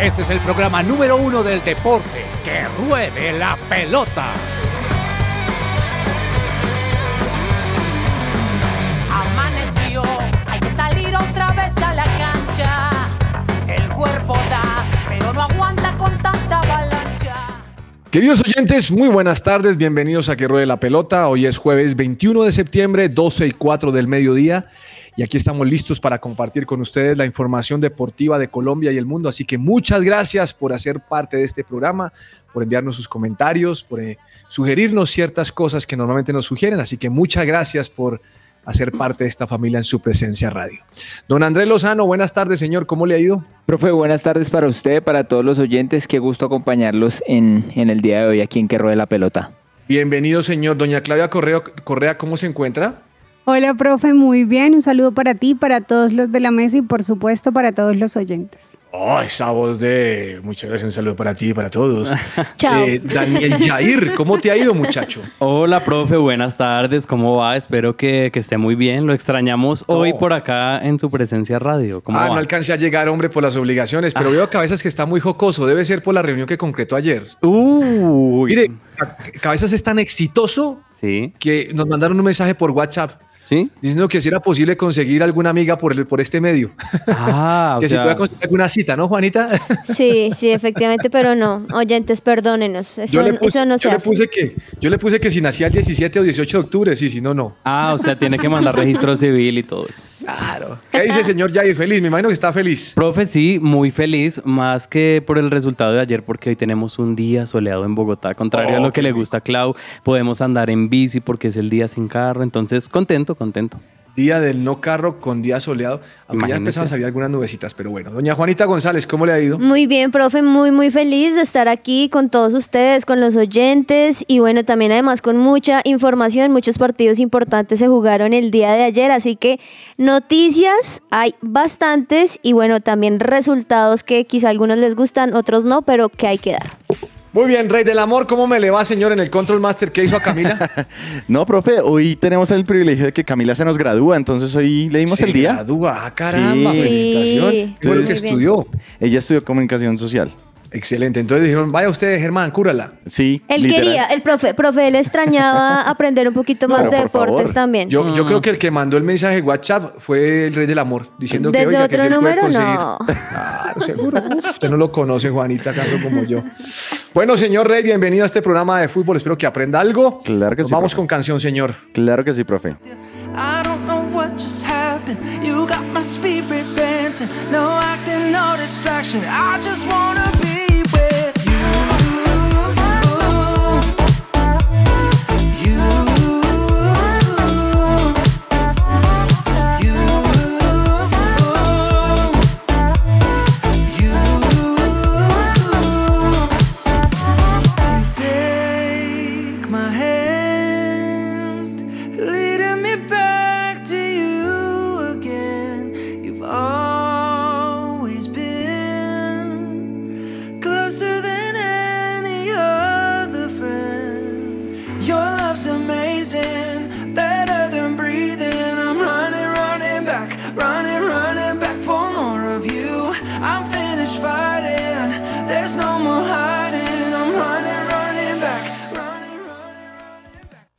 Este es el programa número uno del deporte. ¡Que ruede la pelota! Amaneció, hay que salir otra vez a la cancha. El cuerpo da, pero no aguanta con tanta avalancha. Queridos oyentes, muy buenas tardes, bienvenidos a Que Ruede la Pelota. Hoy es jueves 21 de septiembre, 12 y 4 del mediodía. Y aquí estamos listos para compartir con ustedes la información deportiva de Colombia y el mundo. Así que muchas gracias por hacer parte de este programa, por enviarnos sus comentarios, por eh, sugerirnos ciertas cosas que normalmente nos sugieren. Así que muchas gracias por hacer parte de esta familia en su presencia radio. Don Andrés Lozano, buenas tardes, señor. ¿Cómo le ha ido? Profe, buenas tardes para usted, para todos los oyentes. Qué gusto acompañarlos en, en el día de hoy aquí en Que Ruede la Pelota. Bienvenido, señor. Doña Claudia Correa, Correa ¿cómo se encuentra? Hola, profe, muy bien. Un saludo para ti, para todos los de la mesa y por supuesto para todos los oyentes. Oh, esa voz de... Muchas gracias, un saludo para ti y para todos. Chao. Eh, Daniel Jair, ¿cómo te ha ido, muchacho? Hola, profe, buenas tardes, ¿cómo va? Espero que, que esté muy bien. Lo extrañamos hoy por acá en su presencia radio. ¿Cómo Ah, va? no alcancé a llegar, hombre, por las obligaciones, pero veo cabezas que está muy jocoso. Debe ser por la reunión que concretó ayer. Uy. Mire, Ca- Cabezas es tan exitoso Sí, que nos mandaron un mensaje por WhatsApp sí. diciendo que si era posible conseguir alguna amiga por, el, por este medio. Ah, o que si sea, pueda conseguir alguna cita, ¿no, Juanita? Sí, sí, efectivamente, pero no. Oyentes, perdónenos. Eso, Yo le puse, eso no se yo le puse que, yo le puse que si nacía el 17 o 18 de octubre, sí, si no, no. ah, o sea, tiene que mandar registro civil y todo eso. Claro. ¿Qué dice el señor Jair? Feliz, me imagino que está feliz. Profe, sí, muy feliz, más que por el resultado de ayer, porque hoy tenemos un día soleado en Bogotá. Contrario a lo que le gusta a Clau, podemos andar en bici porque es el día sin carro. Entonces, contento, contento. Día del no carro con día soleado. Aunque ya Imagínese. empezaron a salir algunas nubecitas, pero bueno. Doña Juanita González, ¿cómo le ha ido? Muy bien, profe, muy, muy feliz de estar aquí con todos ustedes, con los oyentes y bueno, también además con mucha información, muchos partidos importantes se jugaron el día de ayer, así que noticias hay bastantes y bueno, también resultados que quizá a algunos les gustan, otros no, pero que hay que dar. Muy bien, Rey del Amor, ¿cómo me le va, señor, en el Control Master que hizo a Camila? No, profe, hoy tenemos el privilegio de que Camila se nos gradúa, entonces hoy le dimos Se el día. gradúa. Ah, caramba, Sí. felicitación. Sí. ¿Qué fue lo que Muy bien. estudió? Ella estudió comunicación social. Excelente. Entonces dijeron, vaya usted, Germán, cúrala. Sí. Él literal. quería, el profe, profe, él extrañaba aprender un poquito más de por deportes favor. también. Yo, yo creo que el que mandó el mensaje de WhatsApp fue el Rey del Amor, diciendo que ¿Desde oiga, que otro si él puede número? No. Claro, seguro. Uf, usted no lo conoce, Juanita, tanto como yo. Bueno, señor Rey, bienvenido a este programa de fútbol. Espero que aprenda algo. Claro que Nos sí, Vamos profe. con canción, señor. Claro que sí, profe. I don't know what just happened. You got my spirit dancing. No acting, no distraction. I just wanna be with you. You. You. You take my hand,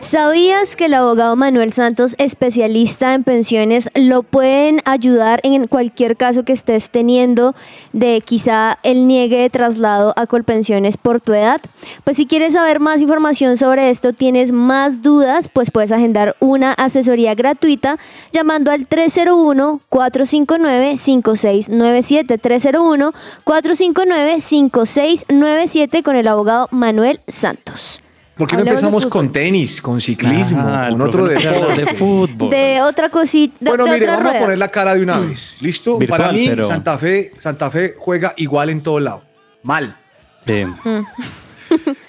¿Sabías que el abogado Manuel Santos, especialista en pensiones, lo pueden ayudar en cualquier caso que estés teniendo de quizá el niegue de traslado a Colpensiones por tu edad? Pues si quieres saber más información sobre esto, tienes más dudas, pues puedes agendar una asesoría gratuita llamando al 301-459-5697. 301-459-5697 con el abogado Manuel Santos. ¿Por qué no empezamos con tenis, con ciclismo, con otro deporte? de fútbol. De otra cosita. de- Bueno, de mire, vamos a poner la cara de una vez. ¿Listo? Virtual, Para mí, pero- Santa, Fe, Santa Fe juega igual en todo lado. Mal. Sí.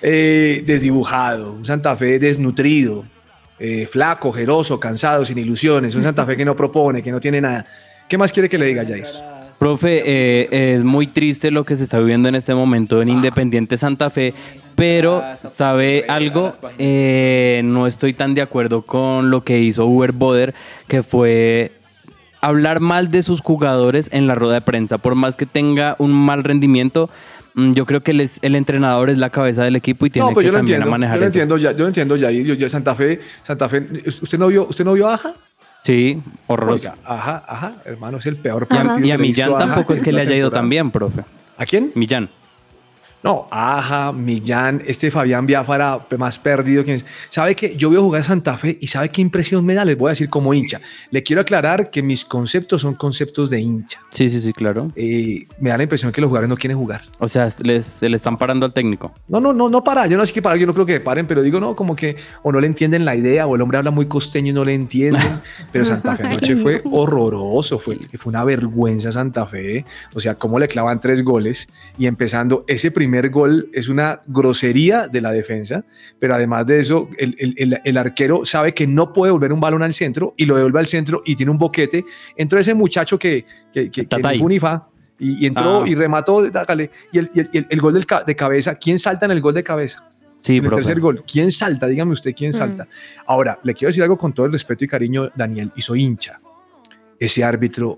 Eh, desdibujado. Un Santa Fe desnutrido. eh, flaco, ojeroso, cansado, sin ilusiones. Un Santa Fe que no propone, que no tiene nada. ¿Qué más quiere que le diga, Jair? Profe, eh, es muy triste lo que se está viviendo en este momento en Independiente Santa Fe, pero ¿sabe algo? Eh, no estoy tan de acuerdo con lo que hizo Uber Boder, que fue hablar mal de sus jugadores en la rueda de prensa. Por más que tenga un mal rendimiento, mm, yo creo que el entrenador es la cabeza del equipo y tiene No, pues que yo lo también entiendo. manejar Yo lo eso. entiendo ya. Yo lo entiendo ya. Yo, yo Santa Fe, Santa Fe. ¿Usted no vio, usted no vio a Aja? Sí, horroroso. Oiga, Aja, Aja, hermano, es el peor Y a, partido. y a Millán visto a Aja tampoco es que le haya ido temporada. tan bien, profe. ¿A quién? Millán. No, Aja, Millán, este Fabián Biafara más perdido. que ¿Sabe que yo veo jugar a Santa Fe y sabe qué impresión me da? Les voy a decir como hincha. Le quiero aclarar que mis conceptos son conceptos de hincha. Sí, sí, sí, claro. Eh, me da la impresión que los jugadores no quieren jugar. O sea, les, se le están parando al técnico. No, no, no, no para. Yo no sé que para, yo no creo que paren, pero digo, no, como que o no le entienden la idea, o el hombre habla muy costeño y no le entienden. Pero Santa Fe anoche fue horroroso, fue, fue una vergüenza Santa Fe. O sea, cómo le clavan tres goles y empezando, ese primer gol es una grosería de la defensa, pero además de eso, el, el- el- el arquero sabe que no puede volver un balón al centro y lo devuelve al centro y tiene un boquete. Entró ese muchacho que, que, que, que Tatay. ni fu ni fa, y, y entró Ah. y remató, dágale. Y el, y el- y el- el gol del de cabeza, ¿quién salta en el gol de cabeza? Sí, en el profe. tercer gol. ¿Quién salta? Dígame usted quién salta. Ahora, le quiero decir algo con todo el respeto y cariño, Daniel, y soy hincha. Ese árbitro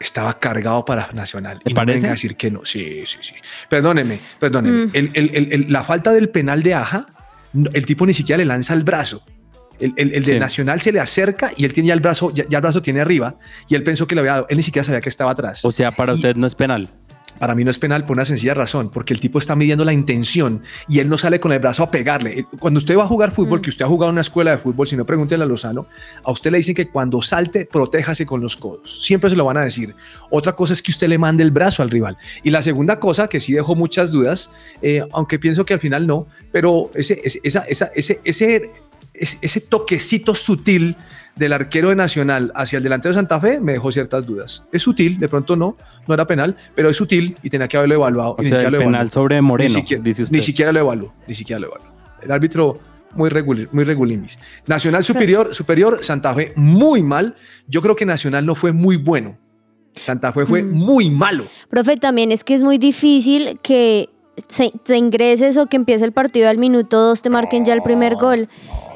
estaba cargado para Nacional. ¿Te y no me parece? venga a decir que no. Sí, sí, sí. Perdóneme, perdóneme. Mm. El- el- el- el- la falta del penal de Aja, el tipo ni siquiera le lanza el brazo. El, el, el de Sí. Nacional se le acerca y él tiene ya el brazo, ya, ya el brazo tiene arriba y él pensó que le había dado. Él ni siquiera sabía que estaba atrás. O sea, para Y- usted no es penal. Para mí no es penal por una sencilla razón, porque el tipo está midiendo la intención y él no sale con el brazo a pegarle. Cuando usted va a jugar fútbol, que usted ha jugado en una escuela de fútbol, si no pregúntele a Lozano, a usted le dicen que cuando salte, protéjase con los codos. Siempre se lo van a decir. Otra cosa es que usted le mande el brazo al rival. Y la segunda cosa, que sí dejó muchas dudas, eh, aunque pienso que al final no, pero ese, ese, esa, esa- ese, ese, ese, ese toquecito sutil del arquero de Nacional hacia el delantero de Santa Fe me dejó ciertas dudas. Es sutil, de pronto no, no era penal, pero es sutil y tenía que haberlo evaluado. O y sea, el lo penal evaluó. sobre Moreno, ni siquiera, dice usted. Ni siquiera lo evaluó, ni siquiera lo evaluó. El árbitro muy, regul muy regulimis. Nacional superior, superior, Santa Fe muy mal. Yo creo que Nacional no fue muy bueno. Santa Fe fue Mm. muy malo. Profe, también es que es muy difícil que se- te ingreses o que empiece el partido al minuto dos te marquen ya el primer gol.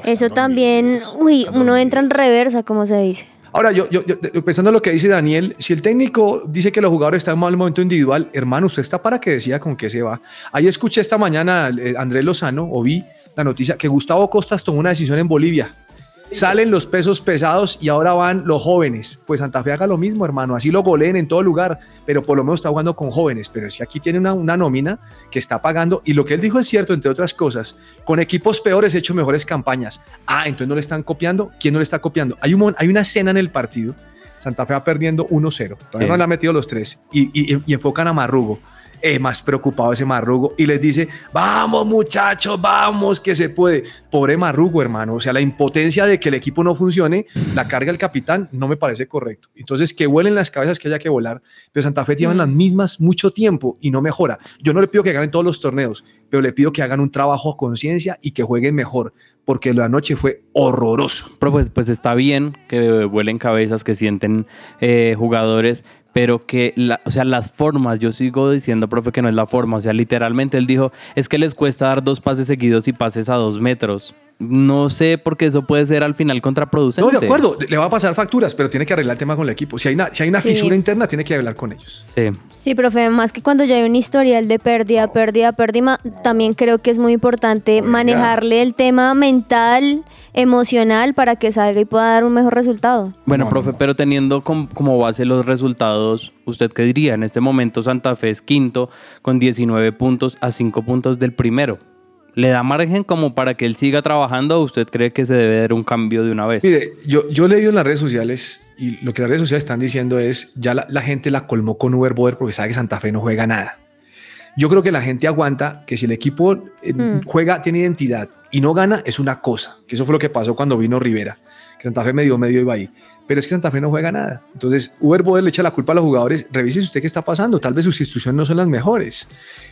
Eso también, uy, uno entra en reversa, como se dice. Ahora, yo, yo, yo- pensando en lo que dice Daniel, si el técnico dice que los jugadores están en mal momento individual, hermano, usted está para que decida con qué se va. Ahí escuché esta mañana eh, Andrés Lozano, o vi la noticia, que Gustavo Costas tomó una decisión en Bolivia. Salen los pesos pesados y ahora van los jóvenes. Pues Santa Fe haga lo mismo, hermano. Así lo goleen en todo lugar, pero por lo menos está jugando con jóvenes. Pero si aquí tiene una, una nómina que está pagando, y lo que él dijo es cierto, entre otras cosas, con equipos peores he hecho mejores campañas. Ah, entonces no le están copiando. ¿Quién no le está copiando? Hay, un, hay una escena en el partido. Santa Fe va perdiendo 1-0. Todavía Sí. no le ha metido los tres. Y, y- y enfocan a Marrugo. Es más preocupado ese Marrugo y les dice, vamos muchachos, vamos, que se puede. Pobre Marrugo, hermano. O sea, la impotencia de que el equipo no funcione, la carga el capitán, no me parece correcto. Entonces, que vuelen las cabezas que haya que volar. Pero Santa Fe llevan las mismas mucho tiempo y no mejora. Yo no le pido que ganen todos los torneos, pero le pido que hagan un trabajo a conciencia y que jueguen mejor, porque lo de anoche fue horroroso. Pero pues, pues está bien que vuelen cabezas, que sienten eh, jugadores, pero que, la- o sea, las formas, yo sigo diciendo, profe, que no es la forma. O sea, literalmente él dijo, es que les cuesta dar dos pases seguidos y pases a dos metros. No sé, porque eso puede ser al final contraproducente. No, de acuerdo, le va a pasar facturas, pero tiene que arreglar el tema con el equipo. Si hay una, si hay una Sí. fisura interna, tiene que hablar con ellos. Sí. Sí, profe, más que cuando ya hay un historial de pérdida, pérdida, pérdida, también creo que es muy importante manejarle el tema mental, emocional, para que salga y pueda dar un mejor resultado. Bueno, No, profe, no, pero teniendo com- como base los resultados, ¿usted qué diría? En este momento Santa Fe es quinto con 19 puntos a 5 puntos del primero. ¿Le da margen como para que él siga trabajando o usted cree que se debe dar un cambio de una vez? Mire, yo, yo he leído en las redes sociales y lo que las redes sociales están diciendo es, ya la, la gente la colmó con Uber Boder porque sabe que Santa Fe no juega nada. Yo creo que la gente aguanta que si el equipo eh, Mm. juega, tiene identidad y no gana, es una cosa. Que eso fue lo que pasó cuando vino Rivera. Que Santa Fe medio medio iba ahí. Pero es que Santa Fe no juega nada. Entonces, Uber Boder le echa la culpa a los jugadores. Revise usted qué está pasando. Tal vez sus instrucciones no son las mejores.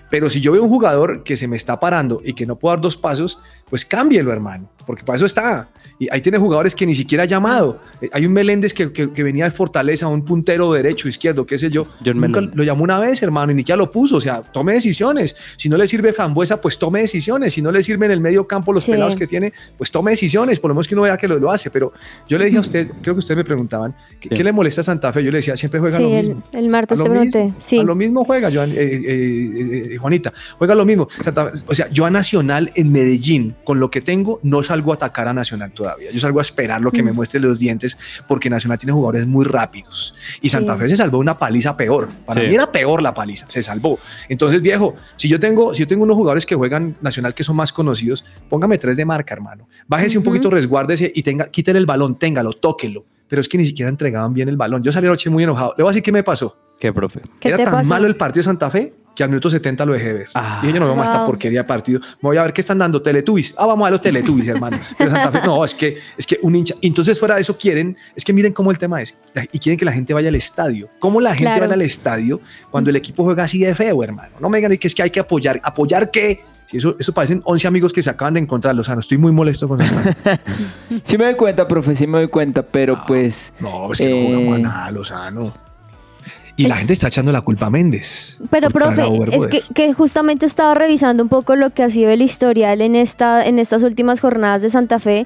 Pero si yo veo un jugador que se me está parando y que no puedo dar dos pasos, pues cámbielo, hermano. porque para eso está. Y ahí tiene jugadores que ni siquiera ha llamado. Eh, Hay un Meléndez que, que- que venía de Fortaleza, un puntero derecho, izquierdo, qué sé yo. John Nunca Meléndez. lo llamó una vez, hermano, y ni siquiera lo puso. O sea, tome decisiones. Si no le sirve Fambuesa, pues tome decisiones. Si no le sirve en el medio campo los Sí. pelados que tiene, pues tome decisiones. Por lo menos que uno vea que lo, lo hace. Pero yo le dije a usted, creo que ustedes me preguntaban, ¿qué, Sí. qué le molesta a Santa Fe? Yo le decía, siempre juega Sí, lo el, mismo. el martes A te lo pregunté. mismo, Sí. A lo mismo juega Joan- eh, eh, eh, Juanita, juega lo mismo. Santa- o sea, yo a Nacional en Medellín, con lo que tengo, no salgo a atacar a Nacional todavía. Yo salgo a esperar lo que me muestre los dientes, porque Nacional tiene jugadores muy rápidos. Y Sí. Santa Fe se salvó una paliza peor. Para Sí. mí era peor la paliza, se salvó. Entonces, viejo, si yo tengo, si yo tengo unos jugadores que juegan Nacional que son más conocidos, póngame tres de marca, hermano. Bájese un poquito, resguárdese y tenga, quítele el balón, téngalo, tóquelo. Pero es que ni siquiera entregaban bien el balón. Yo salí anoche muy enojado. Le voy a decir qué me pasó. ¿Qué, profe? ¿Qué Era te tan pasó? malo el partido de Santa Fe que al minuto 70 lo dejé de ver. Ah. Dije, yo no veo más esta Wow. porquería de partido. Me voy a ver qué están dando Teletubbies. Ah, vamos a ver los Teletubbies, hermano. Pero Santa Fe, no, es que, es que un hincha. Entonces, fuera de eso, quieren, es que miren cómo el tema es. Y quieren que la gente vaya al estadio. ¿Cómo la gente Claro. va al estadio cuando el equipo juega así de feo, hermano? No me digan que es que hay que apoyar. ¿Apoyar qué? Si eso, eso parecen 11 amigos que se acaban de encontrar. Lozano, estoy muy molesto con Fe. Sí me doy cuenta, profe, sí me doy cuenta, pero pues... No, es que no Eh. jugamos a nada, Lozano. Y la gente está echando la culpa a Méndez. Pero, profe, es que, que justamente estaba revisando un poco lo que ha sido el historial en, esta, en estas últimas jornadas de Santa Fe.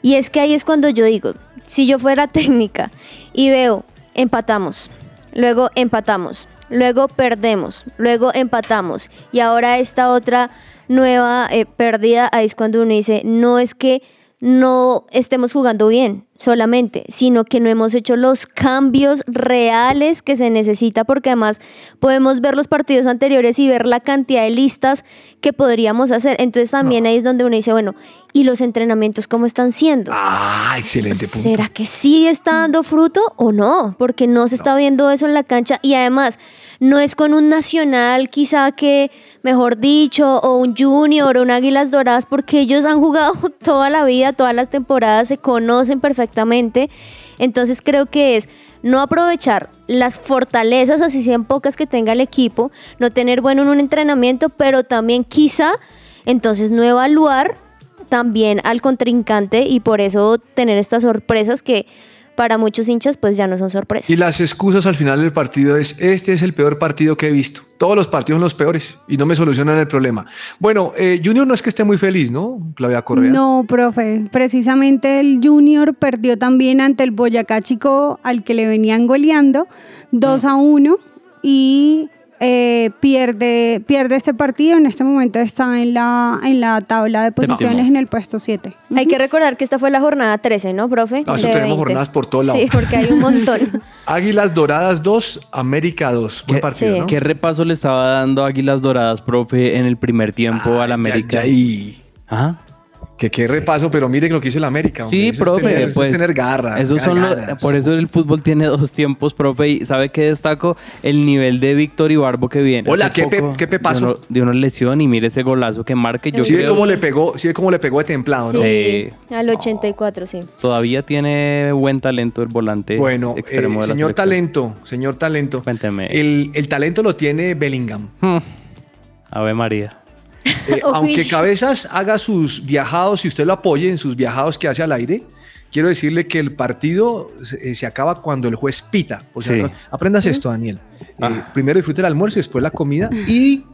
Y es que ahí es cuando yo digo, si yo fuera técnica y veo, empatamos, luego empatamos, luego perdemos, luego empatamos, y ahora esta otra nueva eh, pérdida, ahí es cuando uno dice, no es que no estemos jugando bien solamente, sino que no hemos hecho los cambios reales que se necesita, porque además podemos ver los partidos anteriores y ver la cantidad de listas que podríamos hacer. Entonces también ahí es donde uno dice, bueno, ¿y los entrenamientos cómo están siendo? Ah, excelente punto. ¿Será que sí está dando fruto o no? Porque no se está viendo eso en la cancha y además no es con un nacional quizá que, mejor dicho, o un junior o un Águilas Doradas, porque ellos han jugado toda la vida, todas las temporadas, se conocen perfectamente. Entonces creo que es no aprovechar las fortalezas, así sean pocas que tenga el equipo, no tener bueno en un entrenamiento, pero también quizá entonces no evaluar también al contrincante y por eso tener estas sorpresas que para muchos hinchas pues ya no son sorpresas. Y las excusas al final del partido es, este es el peor partido que he visto. Todos los partidos son los peores y no me solucionan el problema. Bueno, eh, Junior no es que esté muy feliz, ¿no? Claudia Correa. No, profe. Precisamente el Junior perdió también ante el Boyacá Chico al que le venían goleando 2 a 1 y eh, pierde, pierde este partido. En este momento está en la, en la tabla de posiciones Séptimo. en el puesto 7. Hay que recordar que esta fue la jornada 13, ¿no, profe? No, eso De tenemos 20. jornadas por todos lados. Sí, porque hay un montón. Águilas Doradas 2, América 2. Buen ¿Qué- partido, sí. ¿no? ¿Qué repaso le estaba dando Águilas Doradas, profe, en el primer tiempo Ay, al América? ay. Ajá. Que qué repaso, pero miren lo que hizo el América. hombre. Sí, Eso es profe, tener- eso es pues tener garra. esos son los- por eso el fútbol tiene dos tiempos, profe, y sabe que destaco el nivel de Víctor Ibarbo que viene. Hola, ¿qué pe- qué pepazo? De, uno- de una lesión y mire ese golazo que marque. Yo Sí, ve creo cómo le pegó, sí, cómo le pegó de templado, ¿no? Sí. al 84, sí. todavía tiene buen talento el volante Bueno, extremo eh, de la señor selección. talento, señor talento. Cuénteme. El, el talento lo tiene Bellingham. Ave María. Eh, aunque Cabezas haga sus viajados y usted lo apoye en sus viajados que hace al aire, quiero decirle que el partido se, eh, se acaba cuando el juez pita. O sea, Sí. no- aprendas esto, Daniel. Eh, Ah. primero disfrute el almuerzo y después la comida y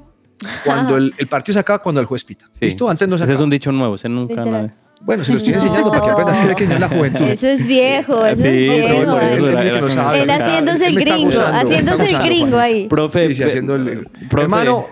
cuando el, el partido se acaba cuando el juez pita. Sí. ¿Listo? Antes no se Ese es un dicho nuevo, ese nunca Literal. no- Bueno, se lo estoy No. enseñando para que aprendas que hay que enseñar la juventud. Eso es viejo, eso Sí, es viejo. Él- no haciéndose el gringo, gozando, haciéndose el gringo ahí. Profe, Sí, sí, pe- haciendo el... profe. Hermano,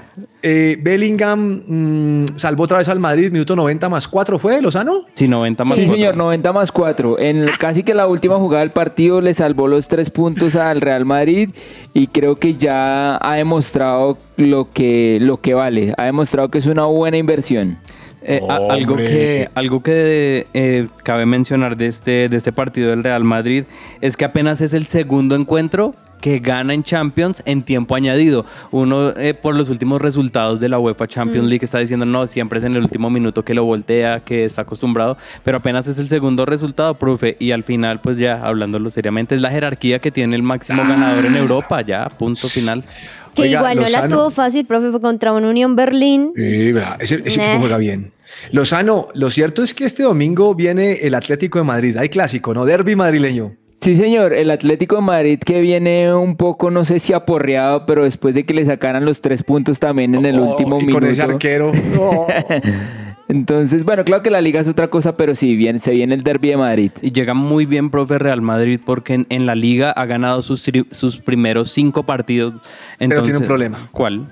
eh, Bellingham mm, salvó otra vez al Madrid, minuto 90 más 4, ¿fue Lozano? Sí, 90 más Sí, cuatro. señor, 90 más 4. En casi que la última jugada del partido le salvó los tres puntos al Real Madrid y creo que ya ha demostrado lo que, lo que vale. Ha demostrado que es una buena inversión. Eh, a- algo que, algo que eh, cabe mencionar de este, de este partido del Real Madrid es que apenas es el segundo encuentro que gana en Champions en tiempo añadido. Uno, eh, por los últimos resultados de la UEFA Champions League, está diciendo, no, siempre es en el último minuto que lo voltea, que está acostumbrado, pero apenas es el segundo resultado, profe, y al final, pues ya, hablándolo seriamente, es la jerarquía que tiene el máximo ganador en Europa, ya, punto final. Que Oiga, igual no la tuvo fácil, profe, fue contra un Unión Berlín. Sí, vea, ese, ese Nah. equipo juega bien. Lozano, lo cierto es que este domingo viene el Atlético de Madrid. Hay clásico, ¿no? Derby madrileño. Sí, señor, el Atlético de Madrid que viene un poco, no sé si aporreado, pero después de que le sacaran los tres puntos también en el Oh, último y minuto. con ese arquero. Oh. Entonces, bueno, claro que la liga es otra cosa, pero sí, bien, se viene el Derby de Madrid. Y llega muy bien, profe Real Madrid, porque en, en la liga ha ganado sus, tri- sus primeros cinco partidos. tiene un Entonces, problema. ¿Cuál?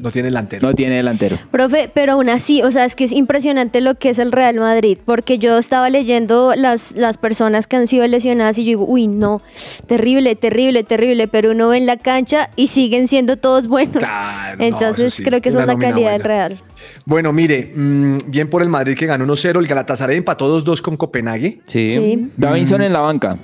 No tiene delantero. No tiene delantero. Profe, pero aún así, o sea, es que es impresionante lo que es el Real Madrid, porque yo estaba leyendo las, las personas que han sido lesionadas y yo digo, uy, no, terrible, terrible, terrible, pero uno ve en la cancha y siguen siendo todos buenos. Claro, Entonces sí, creo que esa una es la calidad del. Real. Bueno, mire, mm, bien por el Madrid que ganó 1-0. El Galatasaray empató 2-2 con Copenhague. Sí. Sí. Davinson en la banca.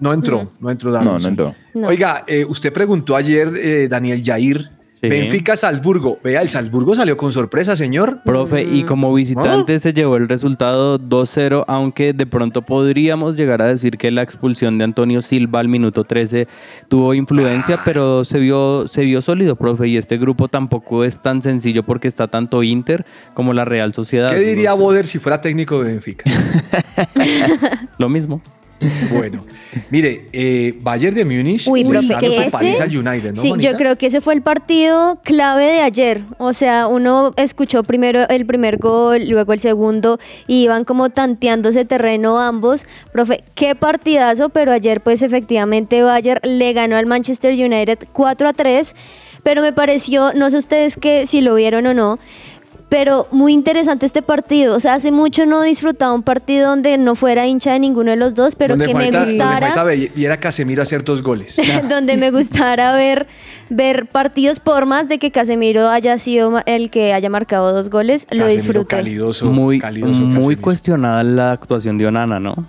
No entró, no entró No, Davinson. no entró. No. Oiga, eh, usted preguntó ayer, eh, Daniel Jair, Sí. Benfica Salzburgo. Vea, el Salzburgo salió con sorpresa, señor. Profe, y como visitante se llevó el resultado 2-0, aunque de pronto podríamos llegar a decir que la expulsión de Antonio Silva al minuto 13 tuvo influencia, pero se vio, se vio sólido, profe, y este grupo tampoco es tan sencillo porque está tanto Inter como la Real Sociedad. ¿Qué diría Boder si fuera técnico de Benfica? Lo mismo. bueno, mire, eh, Bayern de Múnich Uy, profe, que al United, ¿no, sí, yo creo que ese fue el partido clave de ayer. O sea, uno escuchó primero el primer gol, luego el segundo, y iban como tanteándose terreno ambos. Profe, qué partidazo, pero ayer, pues efectivamente, Bayern le ganó al Manchester United 4 a 3. Pero me pareció, no sé ustedes que si lo vieron o no, pero muy interesante este partido. O sea, hace mucho no disfrutaba un partido donde no fuera hincha de ninguno de los dos, pero Donde que me donde gustara. Juanita ve- viera a Casemiro hacer dos goles. donde me gustara ver, ver partidos por más de que Casemiro haya sido el que haya marcado dos goles, lo disfruté. Calidoso, Muy, calidoso muy cuestionada la actuación de Onana, ¿no?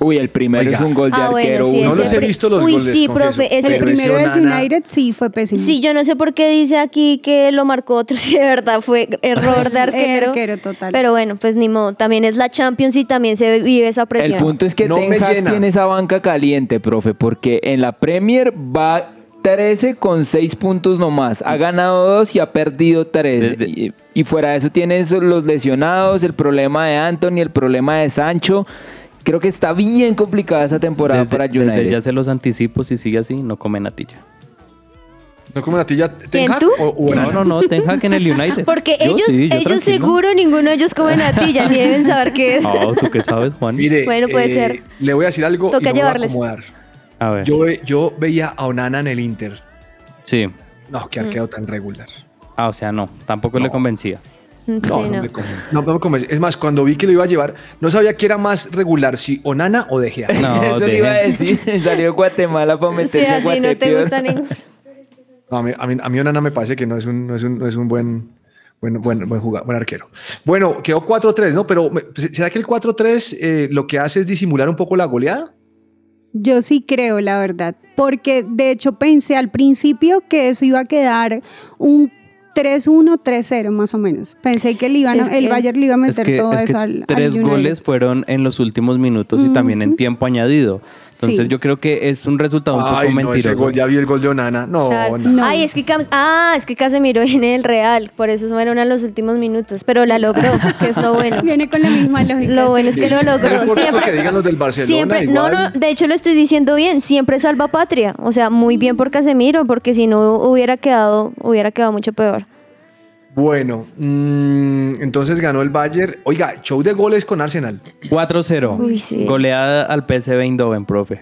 Uy, el primero Oiga. es un gol de Ah, bueno, arquero. sí, uno. No ese los he pri- visto los Uy, goles, sí, confieso, profe, ese El pero primero del Onana- United sí fue pésimo. Sí, yo no sé por qué dice aquí que lo marcó otro, si de verdad fue error de El arquero. arquero, total. Pero bueno, pues ni modo, también es la Champions y también se vive esa El presión. punto es que No Ten me Hag llena. tiene esa banca caliente, profe, porque en la Premier va 13 con 6 puntos nomás. Ha ganado 2 y ha perdido 3. Desde- Y, y fuera de eso tiene eso, los lesionados, el problema de Anthony, el problema de Sancho. Creo que está bien complicada esta temporada Desde, para desde United. ya se los anticipo, si sigue así, no come natilla. ¿No como natilla Ten ¿Quién, Hag tú? o- o No, no, no, Ten Hag en el United. Porque Yo ellos, sí, ellos seguro ninguno de ellos come natilla, ni deben saber qué es. Ah, ¿tú qué sabes, Juan? Mire, Bueno, puede eh, ser. Le voy a decir algo Toca y me voy a llevarles. acomodar. A ver. Yo, yo veía a Onana en el Inter. Sí. No, qué arquero tan regular. Ah, o sea, no, tampoco le convencía. Sí, No, no, me convence. No, no me convence. Es más, cuando vi que lo iba a llevar, no sabía que era más regular, si Onana o De Gea. No, Eso le iba a decir. Salió Guatemala para Sí, meterse a a ti no te gusta ningún. No, a, mí, a, mí, a mí Onana me parece que no es un, no es un, no es un buen, buen, buen, buen, jugador, buen arquero. Bueno, quedó 4-3, ¿no? Pero me- ¿será que el 4-3 eh, lo que hace es disimular un poco la goleada? Yo sí creo, la verdad, porque de hecho pensé al principio que eso iba a quedar un 3-1, 3-0 más o menos. Pensé que le iban Sí, a- es el que- Bayern le iba a Es meter que, todo es que eso al, al tres goles fueron en los últimos minutos y también en tiempo añadido. Entonces Sí. yo creo que es un resultado un Ay, poco no, ese mentiroso. gol, ya vi el gol de Onana. No, Claro. no. Ay, es que Cam- ah, es que Casemiro viene del Real, por eso fueron a los últimos minutos, pero la logró, que es lo bueno. Viene con la misma lógica. Lo bueno es sí. que lo logró. que Siempre, digan los del Barcelona, siempre, no, no, de hecho lo estoy diciendo bien, siempre salva patria, o sea, muy bien por Casemiro, porque si no hubiera quedado, hubiera quedado mucho peor. Bueno, mm, entonces ganó el Bayern. Oiga, show de goles con Arsenal. 4-0. Uy, sí. Goleada al PSV Eindhoven, profe.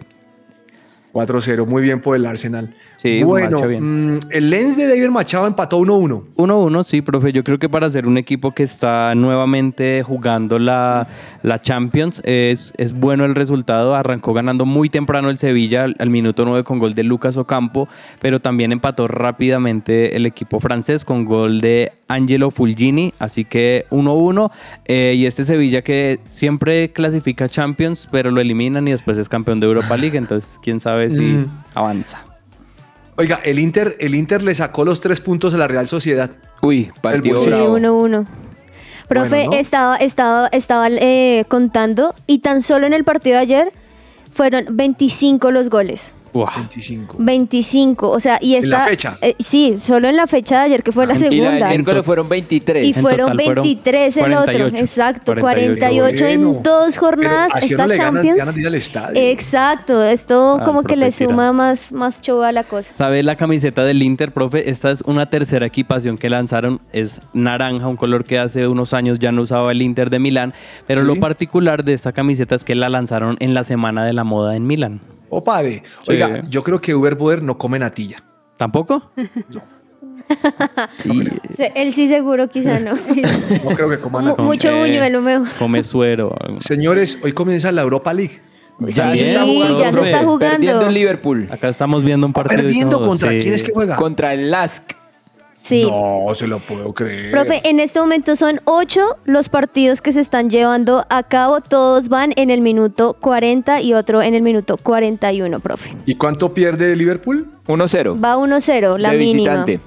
4-0, muy bien por el Arsenal. Sí, bueno, bien. mm, el Lens de David Machado empató 1-1. 1-1, sí, profe. Yo creo que para ser un equipo que está nuevamente jugando la, la Champions, es, es bueno el resultado. Arrancó ganando muy temprano el Sevilla al, al minuto 9 con gol de Lucas Ocampo, pero también empató rápidamente el equipo francés con gol de Angelo Fulgini. Así que 1-1. eh, y este Sevilla que siempre clasifica Champions, pero lo eliminan y después es campeón de Europa League. Entonces, quién sabe si Mm. avanza. Oiga, el Inter, el Inter le sacó los tres puntos a la Real Sociedad. Uy, partido Sí, Sí, bravo. uno, uno. Profe, Bueno, ¿no? estaba, estaba, estaba eh, contando y tan solo en el partido de ayer fueron 25 los goles. Uah. 25. 25, o sea, y ¿En la esta... fecha? eh, sí, solo en la fecha de ayer, que fue la Y la segunda. fueron 23. Y fueron total fueron 23 el otro, 48. exacto, 48. 48, Bueno, en dos jornadas. Pero así Esta ganas- Champions. ganas de ir al estadio. Exacto, esto Ah, como que le tira. suma más, más show a la cosa. ¿Sabes la camiseta del Inter, profe? Esta es una tercera equipación que lanzaron. Es naranja, un color que hace unos años ya no usaba el Inter de Milán. Pero Sí. lo particular de esta camiseta es que la lanzaron en la Semana de la Moda en Milán. Oh, padre. Sí. Oiga, yo creo que Uber Boder no come natilla. ¿Tampoco? Se- Él sí seguro, quizá no. No creo que coma natilla. mucho buñuelo mejor. Come suero. Señores, hoy comienza la Europa League. Ya Sí, se está jugando, ya se está jugando. Perdiendo el Liverpool Acá estamos viendo un partido. Perdiendo todo, contra sí. quién es que juega. contra el Lask. Sí. No, se lo puedo creer. Profe, en este momento son ocho los partidos que se están llevando a cabo. Todos van en el minuto 40 y otro en el minuto 41, profe. ¿Y cuánto pierde Liverpool? 1-0. Va 1-0, la de mínima. visitante.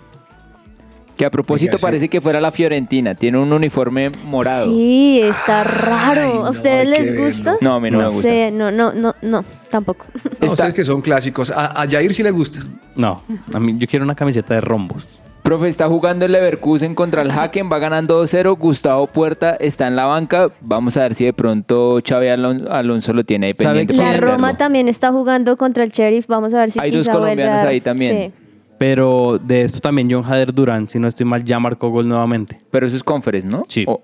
Que a propósito Oiga, sí. parece que fuera la Fiorentina. Tiene un uniforme morado. Sí, está raro. Ay, no, ¿A ustedes les verlo. gusta? No, a mí no me gusta. sé, no, no, no, no, tampoco. No, ustedes que son clásicos. A, a Jair sí le gusta. No, a mí yo quiero una camiseta de rombos. Profe, está jugando el Leverkusen contra el Haken, va ganando 2-0. Gustavo Puerta está en la banca. Vamos a ver si de pronto Xavi Alon- Alonso lo tiene ahí ¿Saben pendiente. La. Roma también está jugando contra el Sheriff. Vamos a ver si Hay dos colombianos a- ahí también. Sí. Pero de esto también John Hader Durán, si no estoy mal, ya marcó gol nuevamente. Pero eso es conference, ¿no? Sí. O-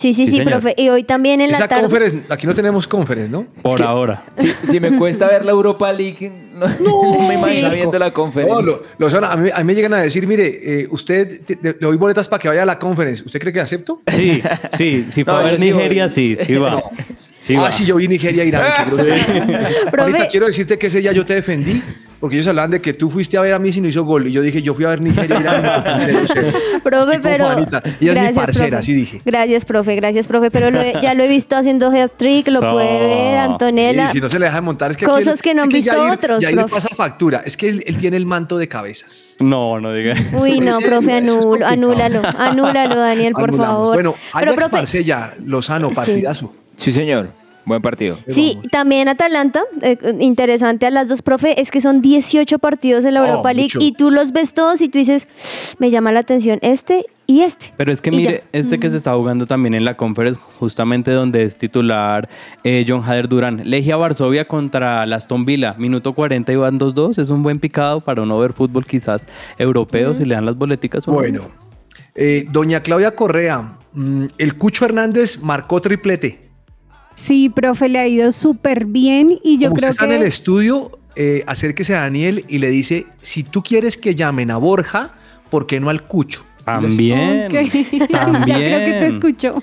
Sí, sí, Sí, señor. profe. Y hoy también en la Esa tarde. conference, aquí no tenemos conference, ¿no? Por que- ahora. si, si me cuesta ver la Europa League, no, no me imagino Sí. viendo la conference. No, lo, lo son- a, mí, a mí me llegan a decir, mire, eh, usted te- te- le doy boletas para que vaya a la conference. ¿Usted cree que acepto? Sí, sí, si fue No, a ver. Nigeria, sí, sí va. Sí va. ah, sí, yo vi Nigeria, Irán. Juanita, quiero decirte que ese día yo te defendí, porque ellos hablaban de que tú fuiste a ver a mí si no hizo gol. Y yo dije, yo fui a ver Nigeria, y. Profe, Y pero. Juanita. Ella es mi parcera, profe. así dije. Gracias, profe, gracias, profe. Pero lo he- ya lo he visto haciendo hat trick, lo So. puede ver, Antonella. Y si no se le deja de montar, es que Cosas aquí que no han visto otros, profe. pasa factura. Es que él, él tiene el manto de cabezas. No, no diga. Uy, En no, profe, eso es anulo, anúlalo, anúlalo, Daniel, por Anulamos. favor. Bueno, Pero, Ajax profe, Marsella, Lozano, Sí. partidazo. Sí, señor. Buen partido. Sí, también Atalanta, eh, interesante a las dos, profe, es que son 18 partidos en la Oh, Europa League mucho. y tú los ves todos y tú dices, me llama la atención este y este. Pero es que mire, ya. este que se está jugando también en la conference, justamente donde es titular eh, John Hader Durán. Legia Varsovia contra Aston Villa, minuto 40 y van 2-2. Es un buen picado para uno ver fútbol quizás europeo, si le dan las boleticas. Bueno, eh, doña Claudia Correa, mm, el Cucho Hernández marcó triplete. Sí, profe, le ha ido súper bien y yo Como usted creo está que... en el estudio, eh, acérquese a Daniel y le dice, si tú quieres que llamen a Borja, ¿por qué no al Cucho? También. También. ya creo que te escuchó.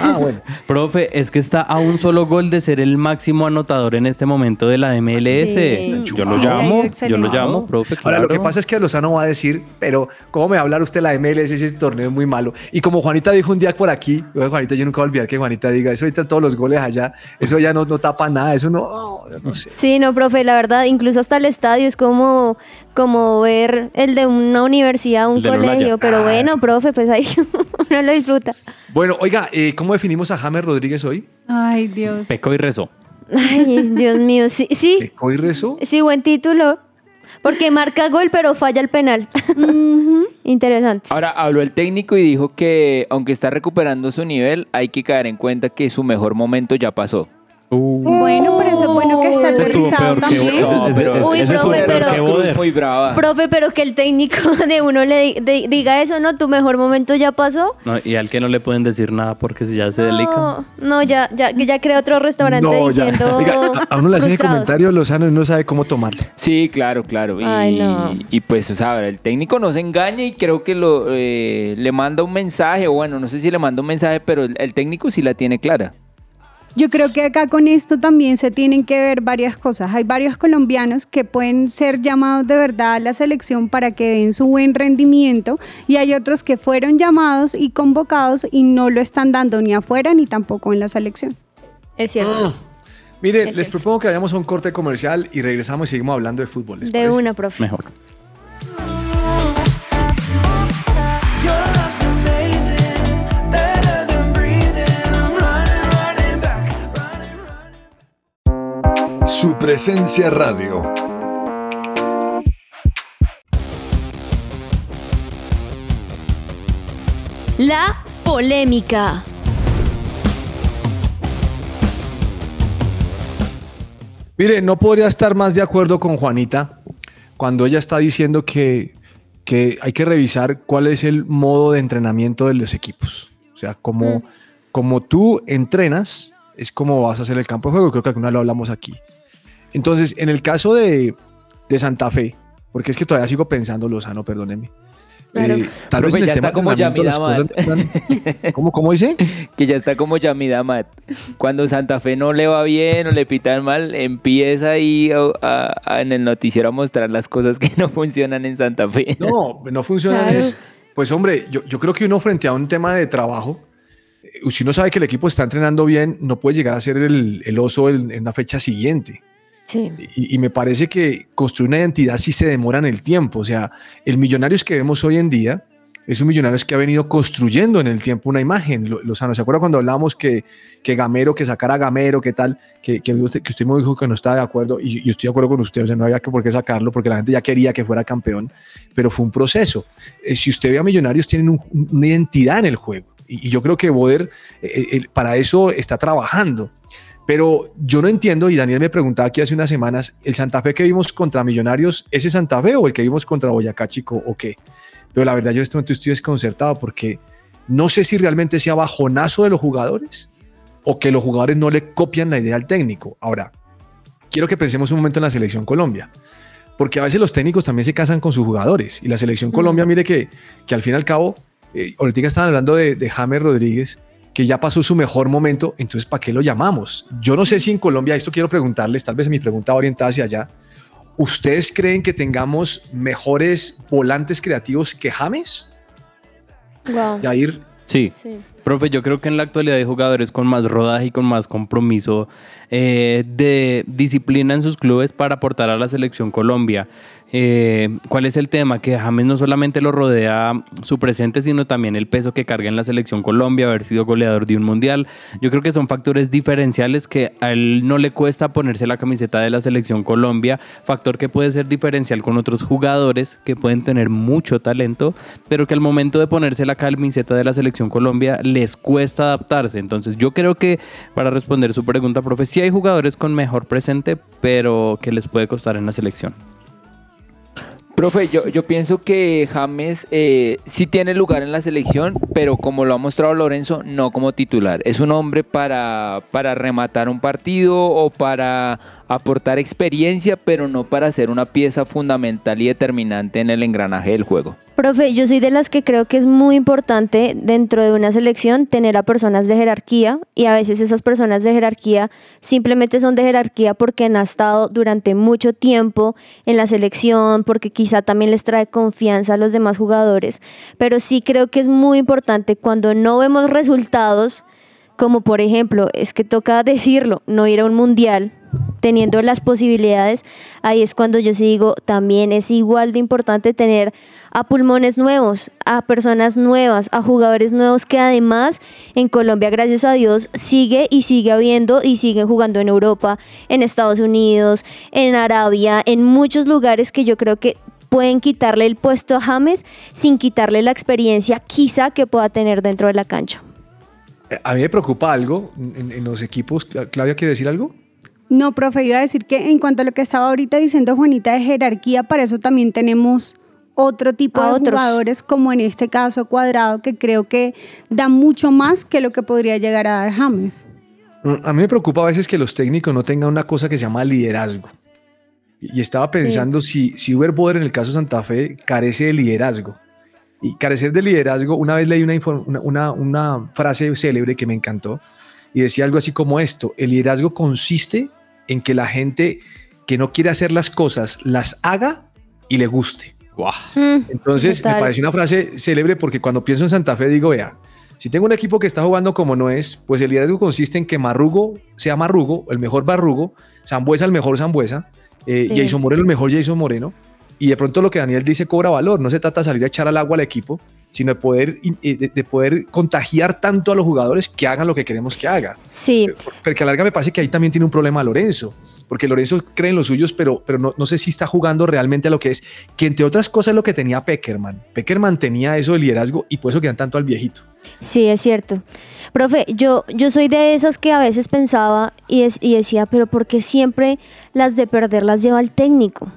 Ah, bueno. Profe, es que está a un solo gol de ser el máximo anotador en este momento de la MLS. Sí. Yo lo llamo, yo lo llamo, profe. Ahora, lo que pasa es que Lozano va a decir, pero ¿cómo me va a hablar usted de la MLS? Ese torneo es muy malo. Y como Juanita dijo un día por aquí, Juanita, yo nunca voy a olvidar que Juanita diga, eso ahorita todos los goles allá, eso ya no, no tapa nada, eso no, oh, no sé. Sí, no, profe, la verdad, incluso hasta el estadio es como, como ver el de una universidad, un de colegio, pero bueno, profe, pues ahí uno lo disfruta. Bueno, oiga, eh, ¿cómo definimos a James Rodríguez hoy? Ay, Dios. Pecó y rezó. Ay, Dios mío, sí, sí, ¿Pecó y rezó? sí, buen título, porque marca gol, pero falla el penal. Interesante. Ahora habló el técnico y dijo que aunque está recuperando su nivel, hay que caer en cuenta que su mejor momento ya pasó. Bueno, pero eso es bueno que está aterrizado también. Pero- Uy, profe, pero-. Muy brava. Profe, pero que el técnico de uno le di- de- diga eso, ¿no? Tu mejor momento ya pasó. No, y al que no le pueden decir nada porque si ya se delica. No, ya, ya, ya creé otro restaurante diciendo Oiga, a- uno le hacen el comentario Lozano y no sabe cómo tomarlo. Sí, claro, claro. Y, Ay, no. y pues, o sea, el técnico no se engaña y creo que lo, eh, le manda un mensaje, o bueno, no sé si le manda un mensaje, pero el, el técnico sí la tiene clara. Yo creo que acá con esto también se tienen que ver varias cosas. Hay varios colombianos que pueden ser llamados de verdad a la selección para que den su buen rendimiento y hay otros que fueron llamados y convocados y no lo están dando ni afuera ni tampoco en la selección. Es cierto. Miren, Es les cierto. propongo que vayamos a un corte comercial y regresamos y seguimos hablando de fútbol. ¿les De parece? una, profe. Mejor. Su Presencia Radio. La polémica. Mire, no podría estar más de acuerdo con Juanita cuando ella está diciendo que, que hay que revisar cuál es el modo de entrenamiento de los equipos. O sea, como, como tú entrenas, es como vas a hacer el campo de juego. Creo que alguna vez lo hablamos aquí. Entonces, en el caso de, de Santa Fe, porque es que todavía sigo pensando, Lozano, perdóneme. Claro. Eh, tal vez en el ya tema como las cosas no están- ¿Cómo, ¿Cómo dice? Que ya está como Yamida Mat. Cuando Santa Fe no le va bien o le pitan mal, empieza ahí a- a- a- en el noticiero a mostrar las cosas que no funcionan en Santa Fe. No, no funciona. Claro. Es, pues hombre, yo, yo creo que uno frente a un tema de trabajo, eh, si uno sabe que el equipo está entrenando bien, no puede llegar a ser el, el oso en, en una fecha siguiente. Sí. Y, y me parece que construir una identidad sí se demora en el tiempo. O sea, el Millonarios que vemos hoy en día es un Millonarios que ha venido construyendo en el tiempo una imagen. Lo- Lozano, ¿se acuerda cuando hablábamos que, que Gamero, que sacara a Gamero, qué tal? Que, que usted, que usted me dijo que no estaba de acuerdo y yo estoy de acuerdo con usted. O sea, no había que por qué sacarlo porque la gente ya quería que fuera campeón, pero fue un proceso. Eh, si usted ve a Millonarios, tienen un- una identidad en el juego. Y, y yo creo que Boder eh, eh, para eso está trabajando. Pero yo no entiendo, y Daniel me preguntaba aquí hace unas semanas, ¿el Santa Fe que vimos contra Millonarios, ese Santa Fe o el que vimos contra Boyacá Chico o qué? Pero la verdad yo en este momento estoy desconcertado porque no sé si realmente sea bajonazo de los jugadores o que los jugadores no le copian la idea al técnico. Ahora, quiero que pensemos un momento en la selección Colombia, porque a veces los técnicos también se casan con sus jugadores y la selección Colombia, mire que, que al fin y al cabo, eh, ahorita estaban hablando de, de James Rodríguez, que ya pasó su mejor momento, entonces ¿para qué lo llamamos? Yo no sé si en Colombia, esto quiero preguntarles, tal vez mi pregunta va orientada hacia allá, ¿ustedes creen que tengamos mejores volantes creativos que James? Wow. Jair, Sí. Sí. Profe, yo creo que en la actualidad hay jugadores con más rodaje y con más compromiso eh, de disciplina en sus clubes para aportar a la selección Colombia. Eh, ¿Cuál es el tema? Que James no solamente lo rodea su presente, sino también el peso que carga en la selección Colombia, haber sido goleador de un mundial. Yo creo que son factores diferenciales que a él no le cuesta ponerse la camiseta de la selección Colombia, factor que puede ser diferencial con otros jugadores que pueden tener mucho talento, pero que al momento de ponerse la camiseta de la selección Colombia les cuesta adaptarse. Entonces yo creo que para responder su pregunta, profe, sí hay jugadores con mejor presente, pero que les puede costar en la selección. Profe, yo, yo pienso que James eh, sí tiene lugar en la selección, pero como lo ha mostrado Lorenzo, no como titular. Es un hombre para, para rematar un partido o para aportar experiencia, pero no para ser una pieza fundamental y determinante en el engranaje del juego. Profe, yo soy de las que creo que es muy importante dentro de una selección tener a personas de jerarquía y a veces esas personas de jerarquía simplemente son de jerarquía porque han estado durante mucho tiempo en la selección, porque quizá también les trae confianza a los demás jugadores, pero sí creo que es muy importante cuando no vemos resultados, como por ejemplo, es que toca decirlo, no ir a un mundial teniendo las posibilidades, ahí es cuando yo sí digo, también es igual de importante tener a pulmones nuevos, a personas nuevas, a jugadores nuevos que además en Colombia, gracias a Dios, sigue y sigue habiendo y siguen jugando en Europa, en Estados Unidos, en Arabia, en muchos lugares que yo creo que pueden quitarle el puesto a James sin quitarle la experiencia quizá que pueda tener dentro de la cancha. eh, a mí me preocupa algo en, los equipos. Claudia, ¿quiere decir algo? No, profe, iba a decir que en cuanto a lo que estaba ahorita diciendo Juanita de jerarquía, para eso también tenemos otro tipo A de otros. jugadores, como en este caso Cuadrado, que creo que da mucho más que lo que podría llegar a dar James. Mm, A mí me preocupa a veces que los técnicos no tengan una cosa que se llama liderazgo. Y estaba pensando si, si Uber Boder en el caso de Santa Fe carece de liderazgo. Y carecer de liderazgo, una vez leí una, infor- una, una- una frase célebre que me encantó y decía algo así como esto, el liderazgo consiste en que la gente que no quiere hacer las cosas las haga y le guste. Mm, Entonces, me parece una frase célebre porque cuando pienso en Santa Fe digo, vea, si tengo un equipo que está jugando como no es, pues el liderazgo consiste en que Marrugo sea Marrugo, el mejor Barrugo, Zambuesa el mejor Zambuesa, eh, Sí. Jason Moreno el mejor Jason Moreno, y de pronto lo que Daniel dice cobra valor. No se trata de salir a echar al agua al equipo, sino de poder, eh, de, de poder contagiar tanto a los jugadores que hagan lo que queremos que haga. Sí, Porque a la larga me parece que ahí también tiene un problema Lorenzo. porque Lorenzo cree en los suyos, pero, pero no, no sé si está jugando realmente a lo que es, que entre otras cosas es lo que tenía Peckerman. Peckerman tenía eso de liderazgo y por eso quedan tanto al viejito. Sí, es cierto. Profe, yo, yo soy de esas que a veces pensaba y, es- y decía, pero ¿por qué siempre las de perder las lleva el técnico?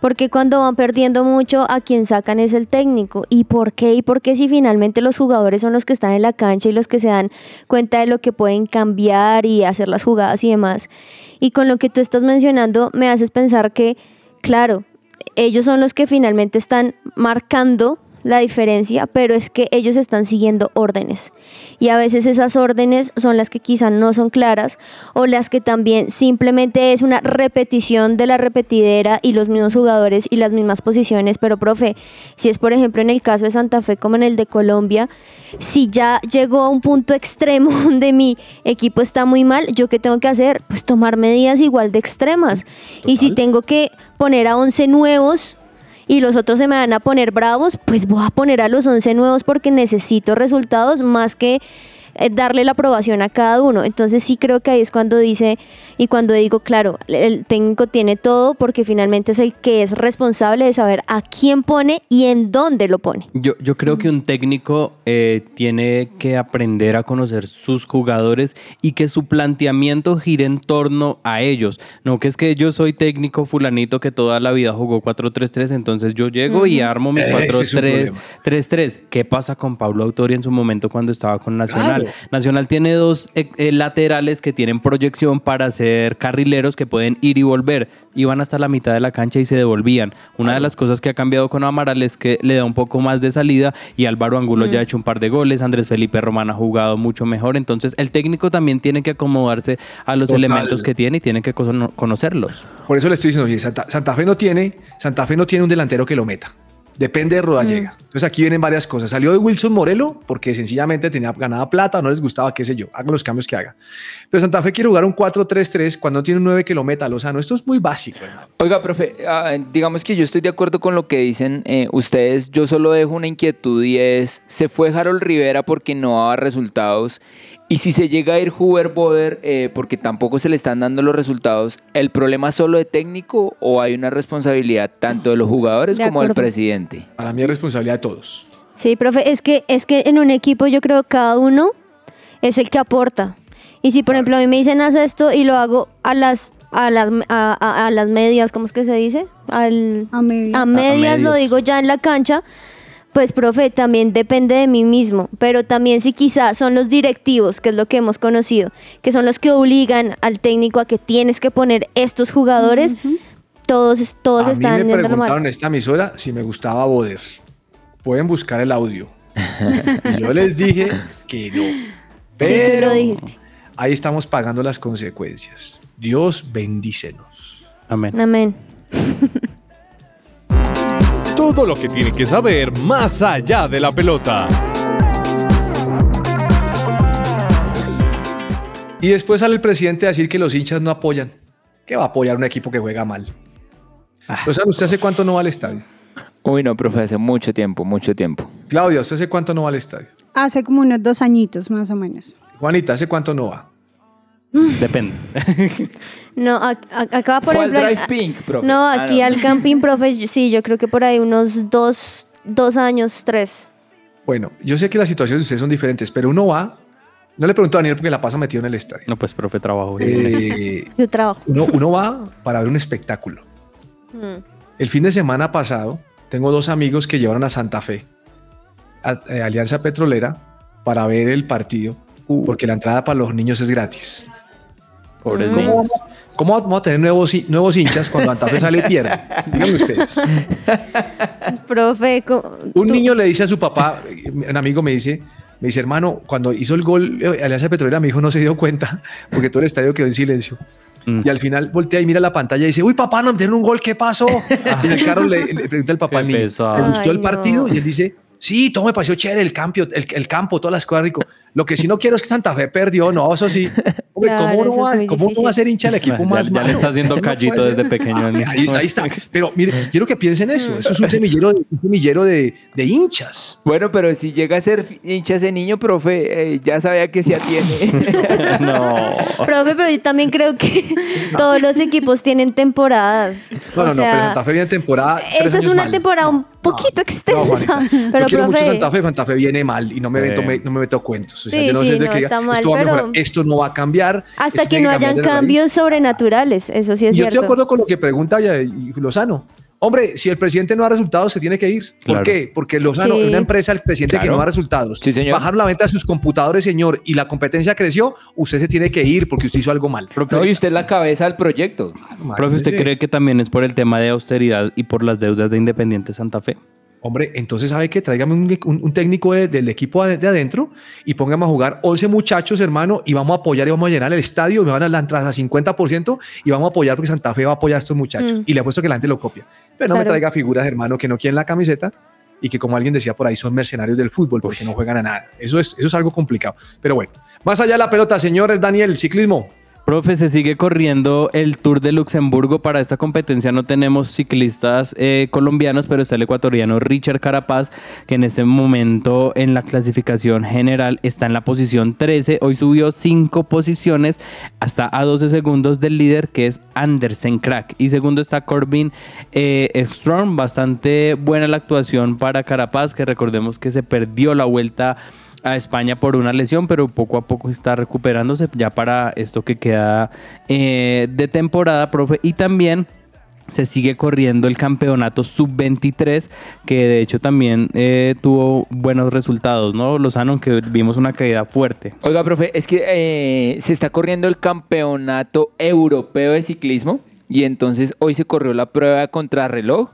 Porque cuando van perdiendo mucho, a quien sacan es el técnico. ¿Y por qué? ¿Y por qué si finalmente los jugadores son los que están en la cancha y los que se dan cuenta de lo que pueden cambiar y hacer las jugadas y demás? Y con lo que tú estás mencionando, me haces pensar que, claro, ellos son los que finalmente están marcando la diferencia, pero es que ellos están siguiendo órdenes. Y a veces esas órdenes son las que quizá no son claras o las que también simplemente es una repetición de la repetidera y los mismos jugadores y las mismas posiciones. Pero, profe, si es por ejemplo en el caso de Santa Fe como en el de Colombia, si ya llegó a un punto extremo donde mi equipo está muy mal, ¿yo qué tengo que hacer? Pues tomar medidas igual de extremas. Y si tengo que poner a 11 nuevos y los otros se me van a poner bravos, pues voy a poner a los 11 nuevos porque necesito resultados más que darle la aprobación a cada uno. Entonces sí creo que ahí es cuando dice y cuando digo, claro, el técnico tiene todo porque finalmente es el que es responsable de saber a quién pone y en dónde lo pone. Yo, yo creo que un técnico eh, tiene que aprender a conocer sus jugadores y que su planteamiento gire en torno a ellos. No que es que yo soy técnico fulanito que toda la vida jugó 4-3-3, entonces yo llego y armo mi Ese es un 4-3. problema. 3-3. ¿Qué pasa con Pablo Autori en su momento cuando estaba con Nacional? Nacional tiene dos eh, eh, laterales que tienen proyección para ser carrileros que pueden ir y volver. Iban hasta la mitad de la cancha y se devolvían. Una de las cosas que ha cambiado con Amaral es que le da un poco más de salida y Álvaro Angulo ya ha hecho un par de goles. Andrés Felipe Román ha jugado mucho mejor. Entonces el técnico también tiene que acomodarse a los Total. elementos que tiene y tiene que cono- conocerlos. Por eso le estoy diciendo, oye, Santa, Santa Fe no tiene, Santa Fe no tiene un delantero que lo meta. Depende de Rodallega. Entonces aquí vienen varias cosas. Salió de Wilson Morelo porque sencillamente tenía ganada plata, no les gustaba, qué sé yo, haga los cambios que haga. Pero Santa Fe quiere jugar un 4-3-3 cuando no tiene un 9 que lo meta. Lozano, esto es muy básico, hermano. Oiga, profe, ah, digamos que yo estoy de acuerdo con lo que dicen eh, ustedes. Yo solo dejo una inquietud y es, se fue Harold Rivera porque no daba resultados. Y si se llega a ir Huber Boder eh, porque tampoco se le están dando los resultados, ¿el problema es solo de técnico o hay una responsabilidad tanto de los jugadores De como del presidente? Para mí es responsabilidad de todos. Sí, profe, es que, es que en un equipo yo creo que cada uno es el que aporta. Y si, por ejemplo, a mí me dicen haz esto y lo hago a las a las, a, a- a las medias, ¿cómo es que se dice? Al, A medias. a medias lo digo ya en la cancha, pues, profe, también depende de mí mismo. Pero también si quizás son los directivos, que es lo que hemos conocido, que son los que obligan al técnico a que tienes que poner estos jugadores, todos, todos a mí están me yendo preguntaron en esta emisora si me gustaba Boder. Pueden buscar el audio. Y yo les dije que no. Sí, tú lo dijiste. ahí estamos pagando las consecuencias. Dios bendícenos. Amén. Amén. Todo lo que tiene que saber más allá de la pelota. Y después sale el presidente a decir que los hinchas no apoyan. ¿Qué va a apoyar un equipo que juega mal? O sea, ¿usted hace cuánto no va al estadio? Uy, no, profe, hace mucho tiempo, mucho tiempo. Claudia, ¿usted hace cuánto no va al estadio? Hace como unos dos añitos más o menos. Juanita, ¿hace cuánto no va? Depende. No, ac- ac- acá por Fue al ejemplo. Drive a- Pink, profe. No, Ah, aquí no. al camping, profe, sí, yo creo que por ahí unos dos, dos años, tres. Bueno, yo sé que las situaciones de ustedes son diferentes, pero uno va. No le pregunto a Daniel porque la pasa metido en el estadio. No, pues profe, trabajo. Eh, Yo trabajo. uno, uno va para ver un espectáculo. Mm. El fin de semana pasado, tengo dos amigos que llevaron a Santa Fe, a, eh, Alianza Petrolera, para ver el partido, porque la entrada para los niños es gratis. Pobres Mm. niños. ¿Cómo vamos a tener nuevos, nuevos hinchas cuando Santa Fe sale y pierde? Díganme ustedes. Profe, Un tú- niño le dice a su papá, eh, un amigo me dice, me dice, hermano, cuando hizo el gol eh, Alianza Petrolera, mi hijo no se dio cuenta porque todo el estadio quedó en silencio. Mm. Y al final voltea y mira la pantalla y dice, uy, papá, no metieron un gol, ¿qué pasó? Y en el carro le, le pregunta papá al niño, pesado. ¿le gustó Ay, el partido? no. Y él dice, sí, todo me pareció chévere, el, campo, el, el campo, todas las cosas rico. Lo que sí no quiero es que Santa Fe perdió, no, eso sí. Hombre, Claro, ¿cómo, eso no es va, cómo no va a ser hincha del equipo Ya- más ya malo? le está haciendo callito desde pequeño. Ah, Ahí, ahí está. Pero mire, quiero que piensen eso. Eso es un semillero de, un semillero de, de hinchas. Bueno, pero si llega a ser hincha ese niño, profe, eh, ya sabía que se atiene. No. Profe, pero yo también creo que todos los equipos tienen temporadas. No, o no, no, pero Santa Fe viene temporada. esa es una mal. temporada un poquito No, extensa. Juanita, pero, yo quiero mucho profe, Santa Fe, Santa Fe viene mal y no me, meto, me- no me meto cuentos. O sea, Sí, yo no sí, sé de no, que diga, mal, esto va a mejorar, pero- esto no va a cambiar. hasta que no hayan cambios sobrenaturales, eso sí es Y yo estoy de cierto. acuerdo con lo que pregunta Lozano. Hombre, si el presidente no da resultados, se tiene que ir. ¿Por Claro. qué? Porque Lozano, Sí. en una empresa, el presidente que no da resultados, Sí, señor. bajaron la venta de sus computadores, señor, y la competencia creció, usted se tiene que ir porque usted hizo algo mal. No, y usted es la cabeza del proyecto. Profe, ¿usted cree que también es por el tema de austeridad y por las deudas de Independiente Santa Fe? Hombre, entonces sabe que tráigame un, un- un técnico de- del equipo de, de adentro y póngame a jugar 11 muchachos, hermano, y vamos a apoyar y vamos a llenar el estadio, y me van a dar la entrada a 50% y vamos a apoyar porque Santa Fe va a apoyar a estos muchachos. Mm. Y le apuesto que la gente lo copia. Pero no me traiga figuras, hermano, que no quieren la camiseta y que como alguien decía por ahí son mercenarios del fútbol porque no juegan a nada. Eso es, eso es algo complicado. Pero bueno, más allá de la pelota, señor Daniel, ciclismo. Profe, se sigue corriendo el Tour de Luxemburgo. Para esta competencia no tenemos ciclistas eh, colombianos, pero está el ecuatoriano Richard Carapaz, que en este momento en la clasificación general está en la posición 13. Hoy subió 5 posiciones hasta a 12 segundos del líder, que es Andersen Crack. Y segundo está Corbin eh, Strong. Bastante buena la actuación para Carapaz, que recordemos que se perdió la vuelta a España por una lesión, pero poco a poco está recuperándose ya para esto que queda eh, de temporada, profe. Y también se sigue corriendo el campeonato sub-23, que de hecho también eh, tuvo buenos resultados, ¿no? Lozano, aunque vimos una caída fuerte. Oiga, profe, es que eh, se está corriendo el campeonato europeo de ciclismo y entonces hoy se corrió la prueba de contrarreloj.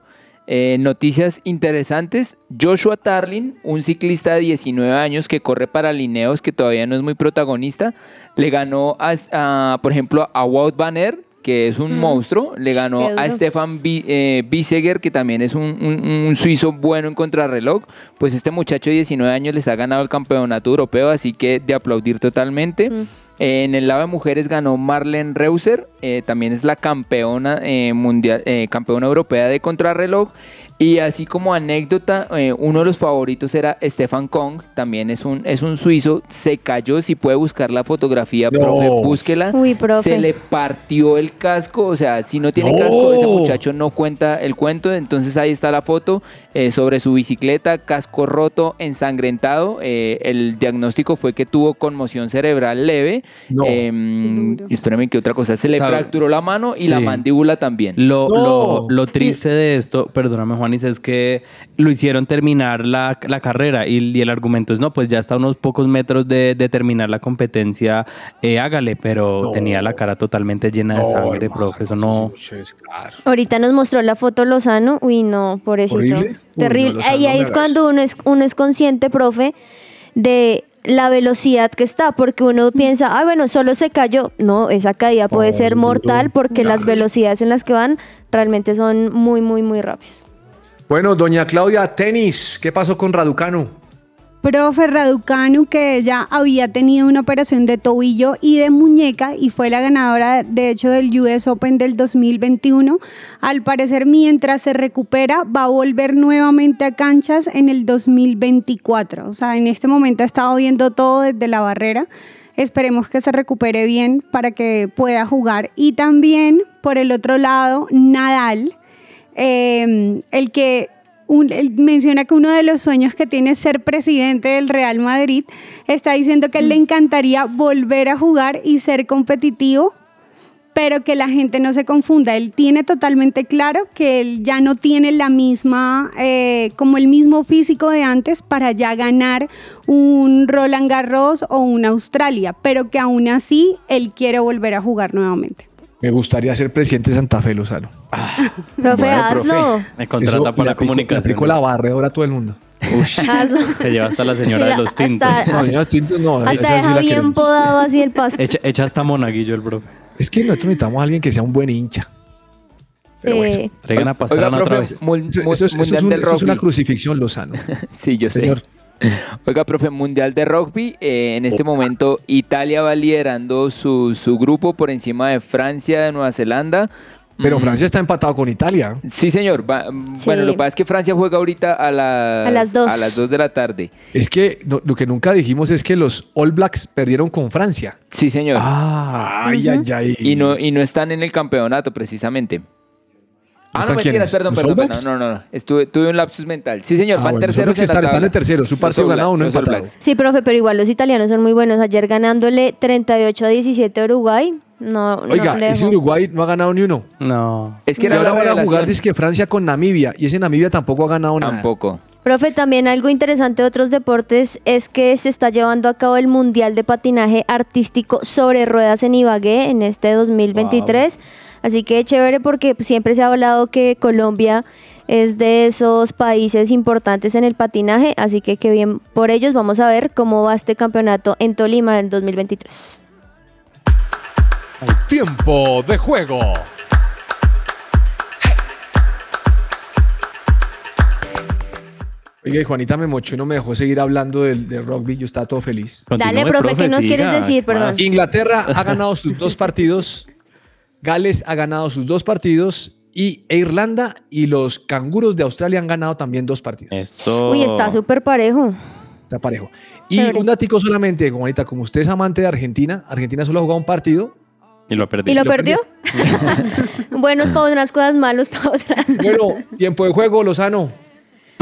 Eh, noticias interesantes. Joshua Tarlin, un ciclista de 19 años que corre para Lineos, que todavía no es muy protagonista, le ganó, a, a, por ejemplo, a Wout Van Aert, que es un Mm. monstruo, le ganó a. Stefan eh, Biseger, que también es un, un- un suizo bueno en contrarreloj. Pues este muchacho de 19 años les ha ganado el campeonato europeo, así que de aplaudir totalmente. Mm. En el lado de mujeres ganó Marlene Reuser, eh, también es la campeona eh, mundial, eh, campeona europea de contrarreloj. Y así como anécdota, eh, uno de los favoritos era Stefan Kong, también es un, es un suizo, se cayó, si puede buscar la fotografía, No. profe, búsquela. Uy, profe. Se le partió el casco, o sea, si no tiene No. casco, ese muchacho no cuenta el cuento. Entonces ahí está la foto eh, sobre su bicicleta, casco roto, ensangrentado. Eh, el diagnóstico fue que tuvo conmoción cerebral leve. No. Em, espérame que otra cosa, se le Sabe- fracturó la mano y la mandíbula también. Lo, No. lo, lo triste de esto, perdóname Es que lo hicieron terminar la, la carrera y, y el argumento es, no, pues ya está a unos pocos metros de, de terminar la competencia, eh, hágale, pero No. tenía la cara totalmente llena de sangre, hermano, profe, eso no... Ahorita nos mostró la foto Lozano. Uy, no, pobrecito. ¿Horrible? Uy, Terrible. no, Lozano, ahí ahí es cuando uno es, uno es consciente, profe, de la velocidad que está, porque uno piensa, ah, bueno, solo se cayó. No, esa caída puede ser seguro. mortal porque las velocidades en las que van realmente son muy, muy, muy rápidas. Bueno, doña Claudia, tenis, ¿qué pasó con Raducanu? Profe Raducanu, que ella había tenido una operación de tobillo y de muñeca y fue la ganadora, de hecho, del US Open del 2021. Al parecer, mientras se recupera, va a volver nuevamente a canchas en el 2024. O sea, en este momento ha estado viendo todo desde la barrera. Esperemos que se recupere bien para que pueda jugar. Y también, por el otro lado, Nadal, eh, el que un- menciona que uno de los sueños que tiene es ser presidente del Real Madrid. Está diciendo que él le encantaría volver a jugar y ser competitivo, pero que la gente no se confunda. Él tiene totalmente claro que él ya no tiene la misma, eh, como el mismo físico de antes para ya ganar un Roland Garros o un Australia, pero que aún así él quiere volver a jugar nuevamente. Me gustaría ser presidente de Santa Fe, Lozano. Profe, Bueno, hazlo. Me contrata Eso para le comunicaciones. aplico la barredora a todo el mundo. Hazlo. Se lleva hasta la señora de los Hasta- tintos. No, señora Tinto, no, Hasta deja la bien podado así el pasto. Echa, echa hasta monaguillo el profe. Es que nosotros necesitamos a alguien que sea un buen hincha. Pero bueno, Sí. Traigan a Pastrana otra profe, vez. mul- eso, mu- eso es, eso es un- del eso es una crucifixión, Lozano. Sí, yo sé. Señor, Oiga, profe, Mundial de Rugby. eh, en este momento Italia va liderando su, su grupo por encima de Francia, de Nueva Zelanda. Pero Mm, Francia está empatado con Italia. Sí, señor. va- Sí. Bueno, lo que pasa es que Francia juega ahorita a las, A las dos. a las dos de la tarde. Es que no- lo que nunca dijimos es que los All Blacks perdieron con Francia. Sí, señor. Ah, ay, ay, ay. y, no, y no están en el campeonato, precisamente. Ah, no, mentiras, perdón, ¿Los perdón, perdón, no, no, no, estuve, tuve un lapsus mental. Sí, señor, Ah, van bueno, terceros en la están- están de terceros, su partido ganado, uno empatado. Sí, profe, pero igual los italianos son muy buenos. Ayer ganándole 38 a 17 a Uruguay. No, no Oiga, le ese. Uruguay no ha ganado ni uno. No. Es que Y ahora van a jugar dizque Francia con Namibia. Y ese Namibia tampoco ha ganado nada. Tampoco. Profe, también algo interesante de otros deportes es que se está llevando a cabo el Mundial de Patinaje Artístico sobre ruedas en Ibagué en este 2023. Así que chévere porque siempre se ha hablado que Colombia es de esos países importantes en el patinaje, así que qué bien por ellos. Vamos a ver cómo va este campeonato en Tolima en 2023. Tiempo de juego. Y Juanita me mochó y no me dejó seguir hablando del, del rugby. Yo estaba todo feliz. Dale, Continúe, profe, ¿qué nos quieres decir? Perdón. Inglaterra ha ganado sus dos partidos. Gales ha ganado sus dos partidos. Y e Irlanda y los canguros de Australia han ganado también dos partidos. Eso. Uy, está súper parejo. Está parejo. Y Chévere. un datico solamente, Juanita, como usted es amante de Argentina, Argentina solo ha jugado un partido. Y lo perdí. ¿Y lo Lo perdió? Buenos para unas cosas, malos para otras. Bueno, tiempo de juego, Lozano.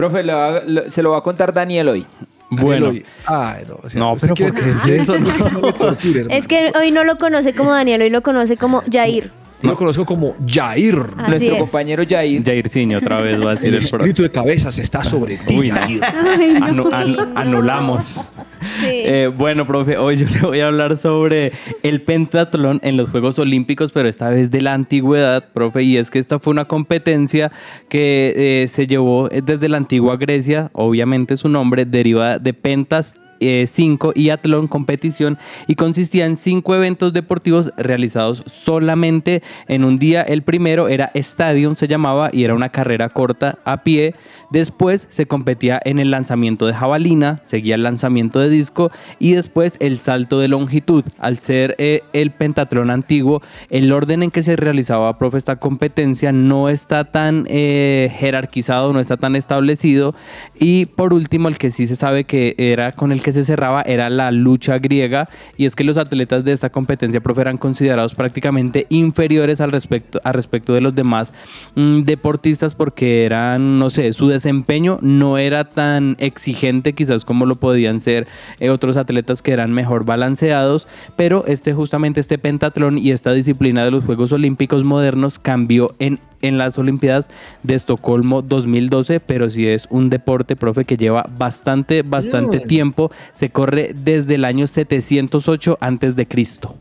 Profe, lo va- lo- se lo va a contar Daniel hoy. Bueno. Ay, no. o sea, No, usted pero quiere ¿por qué que- es usted eso? quiere que se me torture, hermano. Es que hoy no lo conoce como Daniel, hoy lo conoce como Jair. Yo lo conozco como Jair. Así Nuestro es. compañero Jair. Jairzinho otra vez va a decir El el pro. espíritu de cabezas está sobre ti. Jair. Ay, no. Anu- an- Uy, no. anulamos. Sí. Eh, bueno, profe, hoy yo le voy a hablar sobre el pentatlón en los Juegos Olímpicos, pero esta vez de la antigüedad, profe, y es que esta fue una competencia que eh, se llevó desde la antigua Grecia, obviamente su nombre deriva de pentas. 5 y atlón competición y consistía en cinco eventos deportivos realizados solamente en un día. El primero era Stadium, se llamaba, y era una carrera corta a pie. Después se competía en el lanzamiento de jabalina, seguía el lanzamiento de disco y después el salto de longitud. Al ser eh, el pentatlón antiguo, el orden en que se realizaba, profe, esta competencia no está tan eh, jerarquizado, no está tan establecido. Y por último, el que sí se sabe que era con el que se cerraba era la lucha griega. Y es que los atletas de esta competencia, profe, eran considerados prácticamente inferiores al respecto, al respecto de los demás mm, deportistas porque eran, no sé, su desempeño no era tan exigente quizás como lo podían ser eh, otros atletas que eran mejor balanceados, pero este justamente este pentatlón y esta disciplina de los Juegos Olímpicos modernos cambió en en las Olimpiadas de Estocolmo 2012, pero sí es un deporte, profe, que lleva bastante, bastante Mm. tiempo. Se corre desde el año 708 antes de Cristo.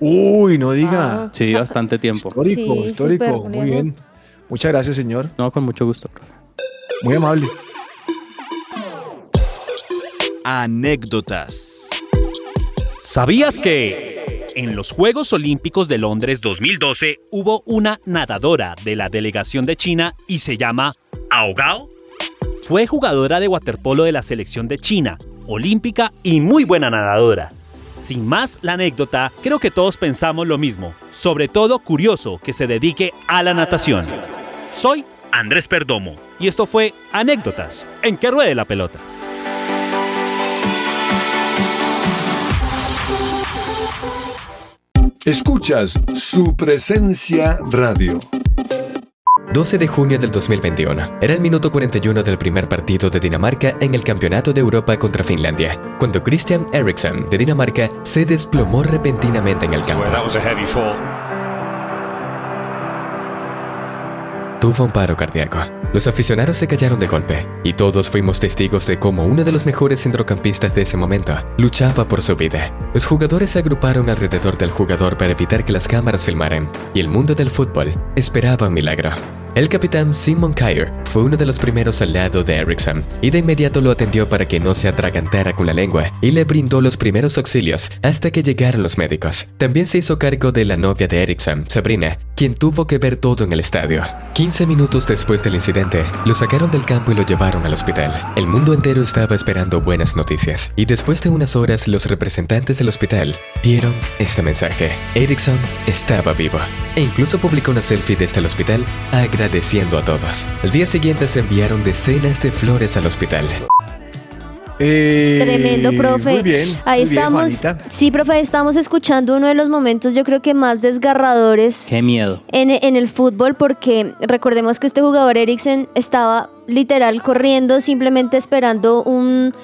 Uy, no diga. Ah. Sí, bastante tiempo. Histórico, Sí, histórico. Muy bien. Muchas gracias, señor. No, con mucho gusto, profe. Muy amable. Anécdotas. ¿Sabías que en los Juegos Olímpicos de Londres 2012 hubo una nadadora de la delegación de China y se llama Ahogao? Fue jugadora de waterpolo de la selección de China, olímpica y muy buena nadadora. Sin más la anécdota, creo que todos pensamos lo mismo, sobre todo curioso que se dedique a la natación. Soy Andrés Perdomo y esto fue Anécdotas en que ruede la pelota. Escuchas su presencia radio. 12 de junio del 2021. Era el minuto 41 del primer partido de Dinamarca en el Campeonato de Europa contra Finlandia, cuando Christian Eriksen de Dinamarca se desplomó repentinamente en el campo. Tuvo un paro cardíaco. Los aficionados se callaron de golpe y todos fuimos testigos de cómo uno de los mejores centrocampistas de ese momento luchaba por su vida. Los jugadores se agruparon alrededor del jugador para evitar que las cámaras filmaran, y el mundo del fútbol esperaba un milagro. El capitán Simon Kyer fue uno de los primeros al lado de Erickson y de inmediato lo atendió para que no se atragantara con la lengua y le brindó los primeros auxilios hasta que llegaron los médicos. También se hizo cargo de la novia de Erickson, Sabrina, quien tuvo que ver todo en el estadio. 15 minutos después del incidente, lo sacaron del campo y lo llevaron al hospital. El mundo entero estaba esperando buenas noticias y después de unas horas los representantes del hospital dieron este mensaje. Erickson estaba vivo e incluso publicó una selfie desde el hospital agradeciendo a todos. Al día siguiente se enviaron decenas de flores al hospital. Eh, Tremendo, profe. Muy bien. Ahí muy bien, estamos. Juanita. sí, profe, estamos escuchando uno de los momentos, yo creo que más desgarradores Qué miedo. en, en el fútbol, porque recordemos que este jugador Eriksen estaba literal corriendo, simplemente esperando un,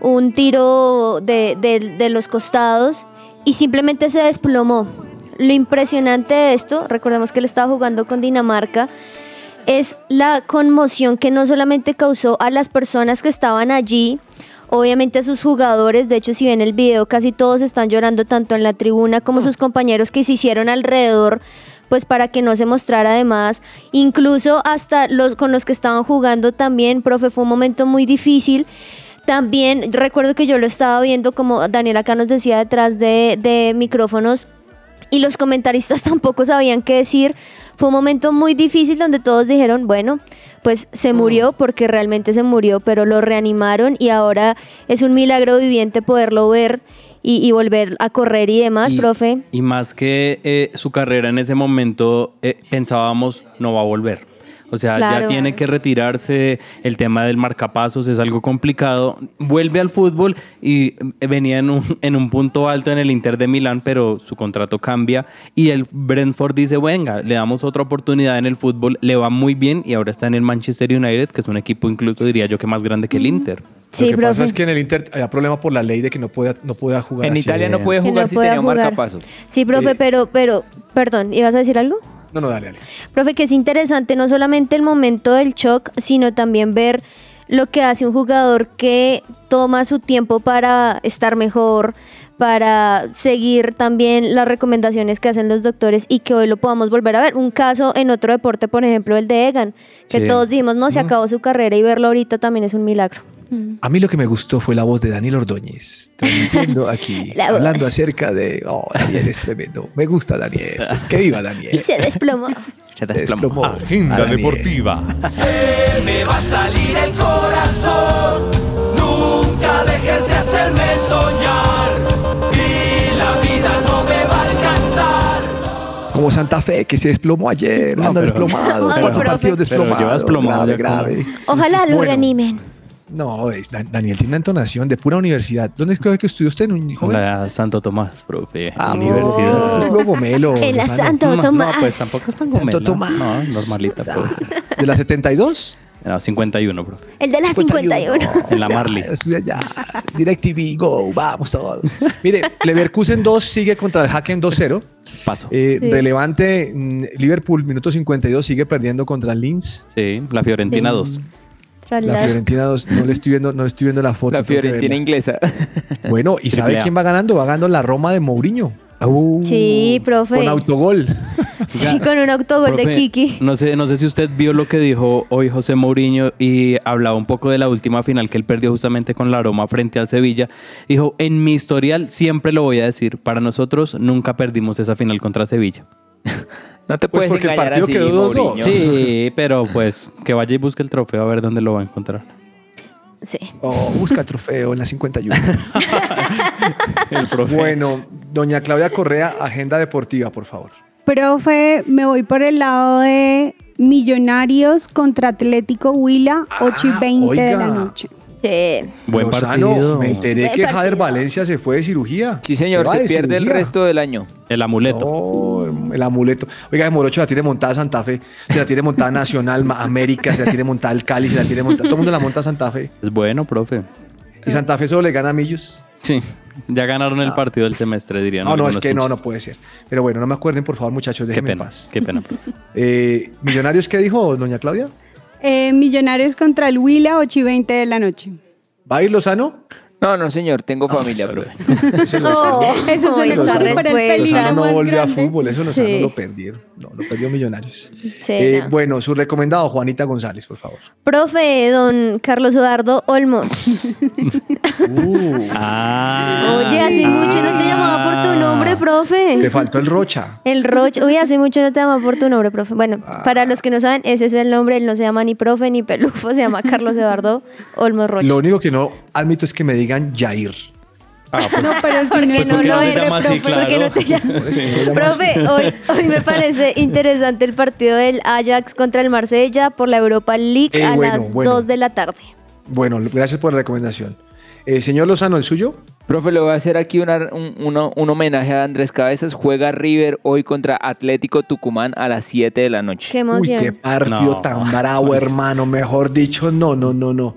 un tiro de, de- de los costados y simplemente se desplomó. Lo impresionante de esto, recordemos que él estaba jugando con Dinamarca, es la conmoción que no solamente causó a las personas que estaban allí, obviamente a sus jugadores, de hecho si ven el video casi todos están llorando tanto en la tribuna como sus compañeros que se hicieron alrededor pues para que no se mostrara además, incluso hasta los con los que estaban jugando también, profe, fue un momento muy difícil. También recuerdo que yo lo estaba viendo como Daniel acá nos decía detrás de, de micrófonos, y los comentaristas tampoco sabían qué decir. Fue un momento muy difícil donde todos dijeron, bueno, pues se murió porque realmente se murió, pero lo reanimaron y ahora es un milagro viviente poderlo ver y, y volver a correr y demás, Y- profe. Y más que eh, su carrera en ese momento, eh, pensábamos, no va a volver. O sea, Claro. ya tiene que retirarse, el tema del marcapasos es algo complicado. Vuelve al fútbol y eh, venía en un, en un punto alto en el Inter de Milán, pero su contrato cambia y el Brentford dice, venga, le damos otra oportunidad en el fútbol, le va muy bien y ahora está en el Manchester United, que es un equipo incluso diría yo que más grande que el Inter. Sí, Lo que pasa es que en el Inter había problema por la ley de que no pueda, no pueda jugar En así. Italia no puede no jugar si tenía un jugar. marcapaso. Sí, profe, Eh, pero, pero, perdón, ¿ibas a decir algo? No, no, dale, dale. Profe, que es interesante no solamente el momento del shock, sino también ver lo que hace un jugador que toma su tiempo para estar mejor, para seguir también las recomendaciones que hacen los doctores y que hoy lo podamos volver a ver. Un caso en otro deporte, por ejemplo, el de Egan, que Sí. todos dijimos, no, se acabó su carrera y verlo ahorita también es un milagro. A mí lo que me gustó fue la voz de Daniel Ordóñez, transmitiendo aquí, hablando acerca de, oh, Daniel es tremendo. Me gusta Daniel. Que viva Daniel. Y se desplomó. Se desplomó. Agenda deportiva. Se me va a salir el corazón. Nunca dejes de hacerme soñar. Y la vida no me va a alcanzar. Como Santa Fe, que se desplomó ayer, No, anda pero- desplomado, cuatro partidos desplomados. grave, grave. Ojalá lo Bueno. reanimen. No, es, Dan- Daniel tiene una entonación de pura universidad. ¿Dónde es que que estudió usted? ¿En un joven? La Santo Tomás, profe. Ah, universidad. Es luego Gomelo. En la. Santo No, Tomás. No, pues tampoco es tan Santo gomela. Tomás. No, normalita, profe. ¿De la 72? No, 51, profe. El de la 51. En la Marley. Estudia ya. DirecTV, go, vamos todos. Mire, Leverkusen 2 sigue contra el Hacken 2-0. Paso. Eh, Sí. Relevante, mm, Liverpool, minuto 52, sigue perdiendo contra el Linz. Sí, la Fiorentina Sí. 2. La Fiorentina 2, no le estoy viendo, no le estoy viendo la foto. La Fiorentina inglesa. Bueno, ¿y sabe quién va ganando? Va ganando la Roma de Mourinho. Sí, profe. Con autogol. Sí, con un autogol de Profe, Kiki. No sé, no sé si usted vio lo que dijo hoy José Mourinho y hablaba un poco de la última final que él perdió justamente con la Roma frente al Sevilla. Dijo, en mi historial siempre lo voy a decir, para nosotros nunca perdimos esa final contra Sevilla. No te Pues puedes porque el engañar partido así, quedó 2-2. Mourinho. Sí, pero pues que vaya y busque el trofeo a ver dónde lo va a encontrar. Sí. Oh, busca trofeo en la 51. El profe. bueno, doña Claudia Correa, agenda deportiva, por favor. Profe, me voy por el lado de Millonarios contra Atlético Huila, 8 y 20 de la noche. Sí. Buen Lozano, partido. Me enteré Buen que partido. Jader Valencia se fue de cirugía. Sí, señor, se, de pierde el resto del año. El amuleto. El amuleto. Oiga, de Morocho la tiene montada Santa Fe, se la tiene montada Nacional, América, se la tiene montada el Cali, se la tiene montada. Todo el mundo la monta a Santa Fe. Es bueno, profe. Y Santa Fe solo le gana a Millos. Sí, ya ganaron el partido del semestre, dirían. No, no, es que no, no puede ser. Pero bueno, no me acuerden, por favor, muchachos, Qué déjenme en pena, paz. qué pena. profe. Eh, ¿Millonarios qué dijo doña Claudia? Eh, Millonarios contra el Huila, 8 y 20 de la noche. ¿Va a ir Lozano? No, no, señor, tengo familia, solo- profe. Ese Oh, Eso es el respuesta. peligro no volvió a fútbol, eso no Sí. lo perdieron. No, lo perdió Millonarios. Sí, Eh, no. bueno, su recomendado, Juanita González, por favor. Profe, don Carlos Eduardo Olmos. Ah. Oye, hace mucho no te llamaba por tu nombre, Le profe. faltó el Rocha. El Roche. Uy, hace mucho no te llamaba por tu nombre, profe. Bueno, para los que no saben, ese es el nombre. Él no se llama ni profe ni pelufo, se llama Carlos Eduardo Olmos Roche. Lo único que no admito es que me digan Jair. No, pero si Porque no, Pues no lo no se eres, así, profe, porque claro. no te llamas. Profe, hoy, hoy me parece interesante el partido del Ajax contra el Marsella por la Europa League Eh, a bueno, las bueno. 2 de la tarde. Bueno, gracias por la recomendación. Eh, señor Lozano, ¿el suyo? Profe, le voy a hacer aquí una- un, uno- un homenaje a Andrés Cabezas. Juega River hoy contra Atlético Tucumán a las 7 de la noche. Qué Uy, emoción. qué partido No. tan bravo, hermano. Mejor dicho, no, no, no, no.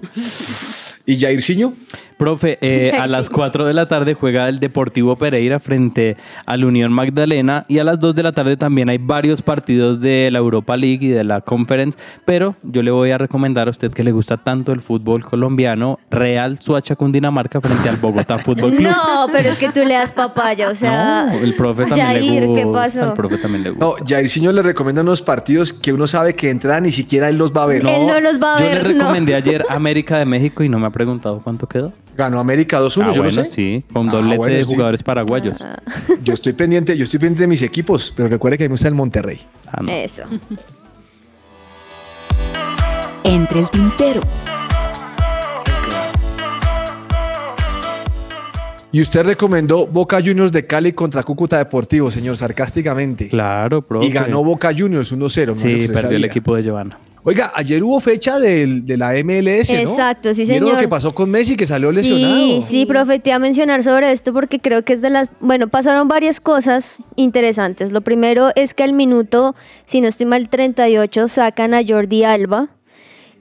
¿Y Jairzinho? Profe, eh, a las sí. 4 de la tarde juega el Deportivo Pereira frente al Unión Magdalena y a las 2 de la tarde también hay varios partidos de la Europa League y de la Conference, pero yo le voy a recomendar a usted que le gusta tanto el fútbol colombiano, Real Suacha Cundinamarca frente al Bogotá Fútbol Club. No, pero es que tú le das papaya, o sea. No, el profe también Jair, le ¿qué gusta. pasó? Al profe también le gusta. No, Jairzinho le recomienda unos partidos que uno sabe que entran ni siquiera él los va a ver. Él no los va a yo ver, le no. recomendé ayer América de México y no me ha preguntado cuánto quedó. Ganó América 2-1, Ah, yo bueno, lo sé. sí, con Ah, doblete bueno, de estoy- jugadores paraguayos. Yo estoy pendiente, yo estoy pendiente de mis equipos, pero recuerde que a mí me gusta el Monterrey. Ah, no. Eso. Entre el tintero. Y usted recomendó Boca Juniors de Cali contra Cúcuta Deportivo, señor, sarcásticamente. Claro, profe. Y ganó Boca Juniors 1-0. no Sí, perdió el equipo de Giovanna. Oiga, ayer hubo fecha del- de la MLS, ¿no? Exacto, sí, ¿Vieron señor. lo que pasó con Messi, que salió Sí, lesionado? sí, profe, te iba a mencionar sobre esto porque creo que es de las... Bueno, pasaron varias cosas interesantes. Lo primero es que al minuto, si no estoy mal, 38, sacan a Jordi Alba.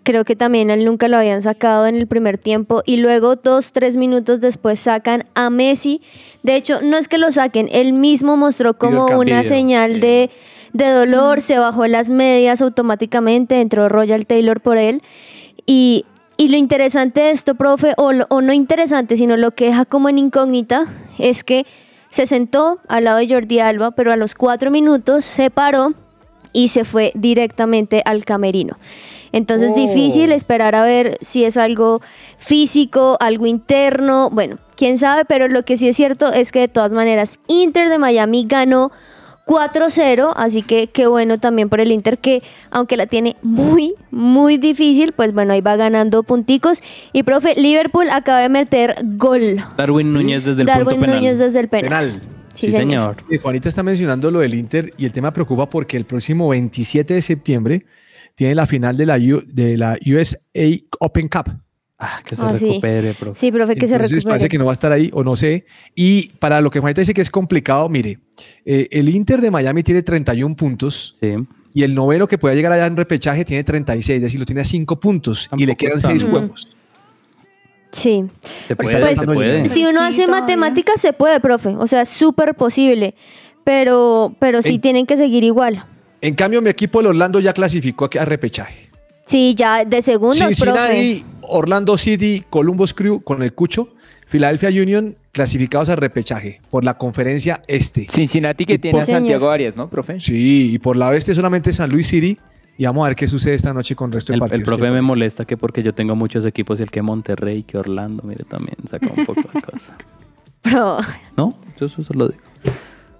Creo que también él nunca lo habían sacado en el primer tiempo. Y luego, dos, tres minutos después, sacan a Messi. De hecho, no es que lo saquen, él mismo mostró como una señal de, de dolor, se bajó las medias automáticamente, entró Royal Taylor por él. Y, y lo interesante de esto, profe, o, no interesante, sino lo que deja como en incógnita, es que se sentó al lado de Jordi Alba, pero a los cuatro minutos se paró y se fue directamente al camerino. Entonces, Oh. difícil esperar a ver si es algo físico, algo interno, bueno, quién sabe, pero lo que sí es cierto es que de todas maneras, Inter de Miami ganó 4-0, así que qué bueno también por el Inter que aunque la tiene muy, muy difícil, pues bueno, ahí va ganando punticos. Y profe, Liverpool acaba de meter gol. Darwin Núñez desde el Darwin punto penal. Núñez desde el penal. Penal. Sí, Sí, señor. señor. Eh, Juanita está mencionando lo del Inter y el tema preocupa porque el próximo 27 de septiembre tiene la final de la, U- de la USA Open Cup. Ah, que se Ah, sí. recupere, profe. Sí, profe, que se recupere. parece que no va a estar ahí o no sé. Y para lo que Juanita dice que es complicado, mire, eh, el Inter de Miami tiene 31 puntos Sí. y el noveno que pueda llegar allá en repechaje tiene 36, es decir, lo tiene a 5 puntos y le quedan está 6 mal. juegos. Sí. Se Pues puede, se puede. Si uno Sí, hace matemáticas, se puede, profe. O sea, es súper posible. Pero, pero sí En- tienen que seguir igual. En cambio, mi equipo, el Orlando, ya clasificó a Sí, ya de segundos, profe. Cincinnati, Orlando City, Columbus Crew con el Cucho, Philadelphia Union clasificados a repechaje por la conferencia este. Cincinnati que Y tiene a Señor. Santiago Arias, ¿no, profe? Sí, y por la oeste solamente San Luis City. Y vamos a ver qué sucede esta noche con el resto de El, partidos. el profe me molesta que porque yo tengo muchos equipos y el que Monterrey, que Orlando, mire, también saca un poco de cosa. Pero ¿No? Yo eso lo digo.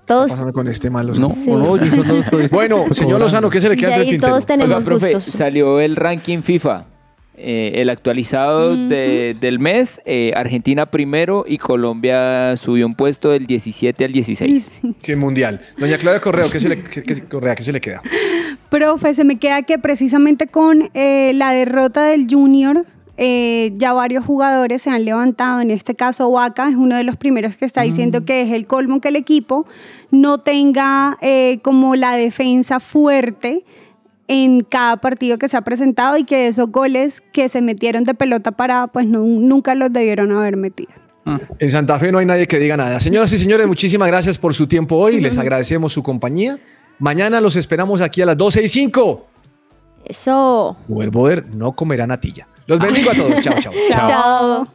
¿Qué todos, está pasando con este mal No? Sí. no, yo no estoy. Bueno, señor. Lozano, ¿qué se le queda ya entre el ahí tintero? todos tenemos Oiga, profe, gustos. salió el ranking FIFA. eh, el actualizado de- del mes, eh, Argentina primero y Colombia subió un puesto del 17 al 16. Sí, mundial. Doña Claudia Correa, ¿qué se le, qué- qué- Correa, ¿qué se le queda? Profe, se me queda que precisamente con eh, la derrota del Junior, eh, ya varios jugadores se han levantado. En este caso, Waka es uno de los primeros que está diciendo que es el colmo que el equipo no tenga eh, como la defensa fuerte en cada partido que se ha presentado y que esos goles que se metieron de pelota parada, pues no, nunca los debieron haber metido. En Santa Fe no hay nadie que diga nada. Señoras y señores, muchísimas gracias por su tiempo hoy. Les agradecemos su compañía. Mañana los esperamos aquí a las 12 y 5. Eso. Boder Boder no comerá natilla. Los bendigo a todos. Chao, chao. Chao.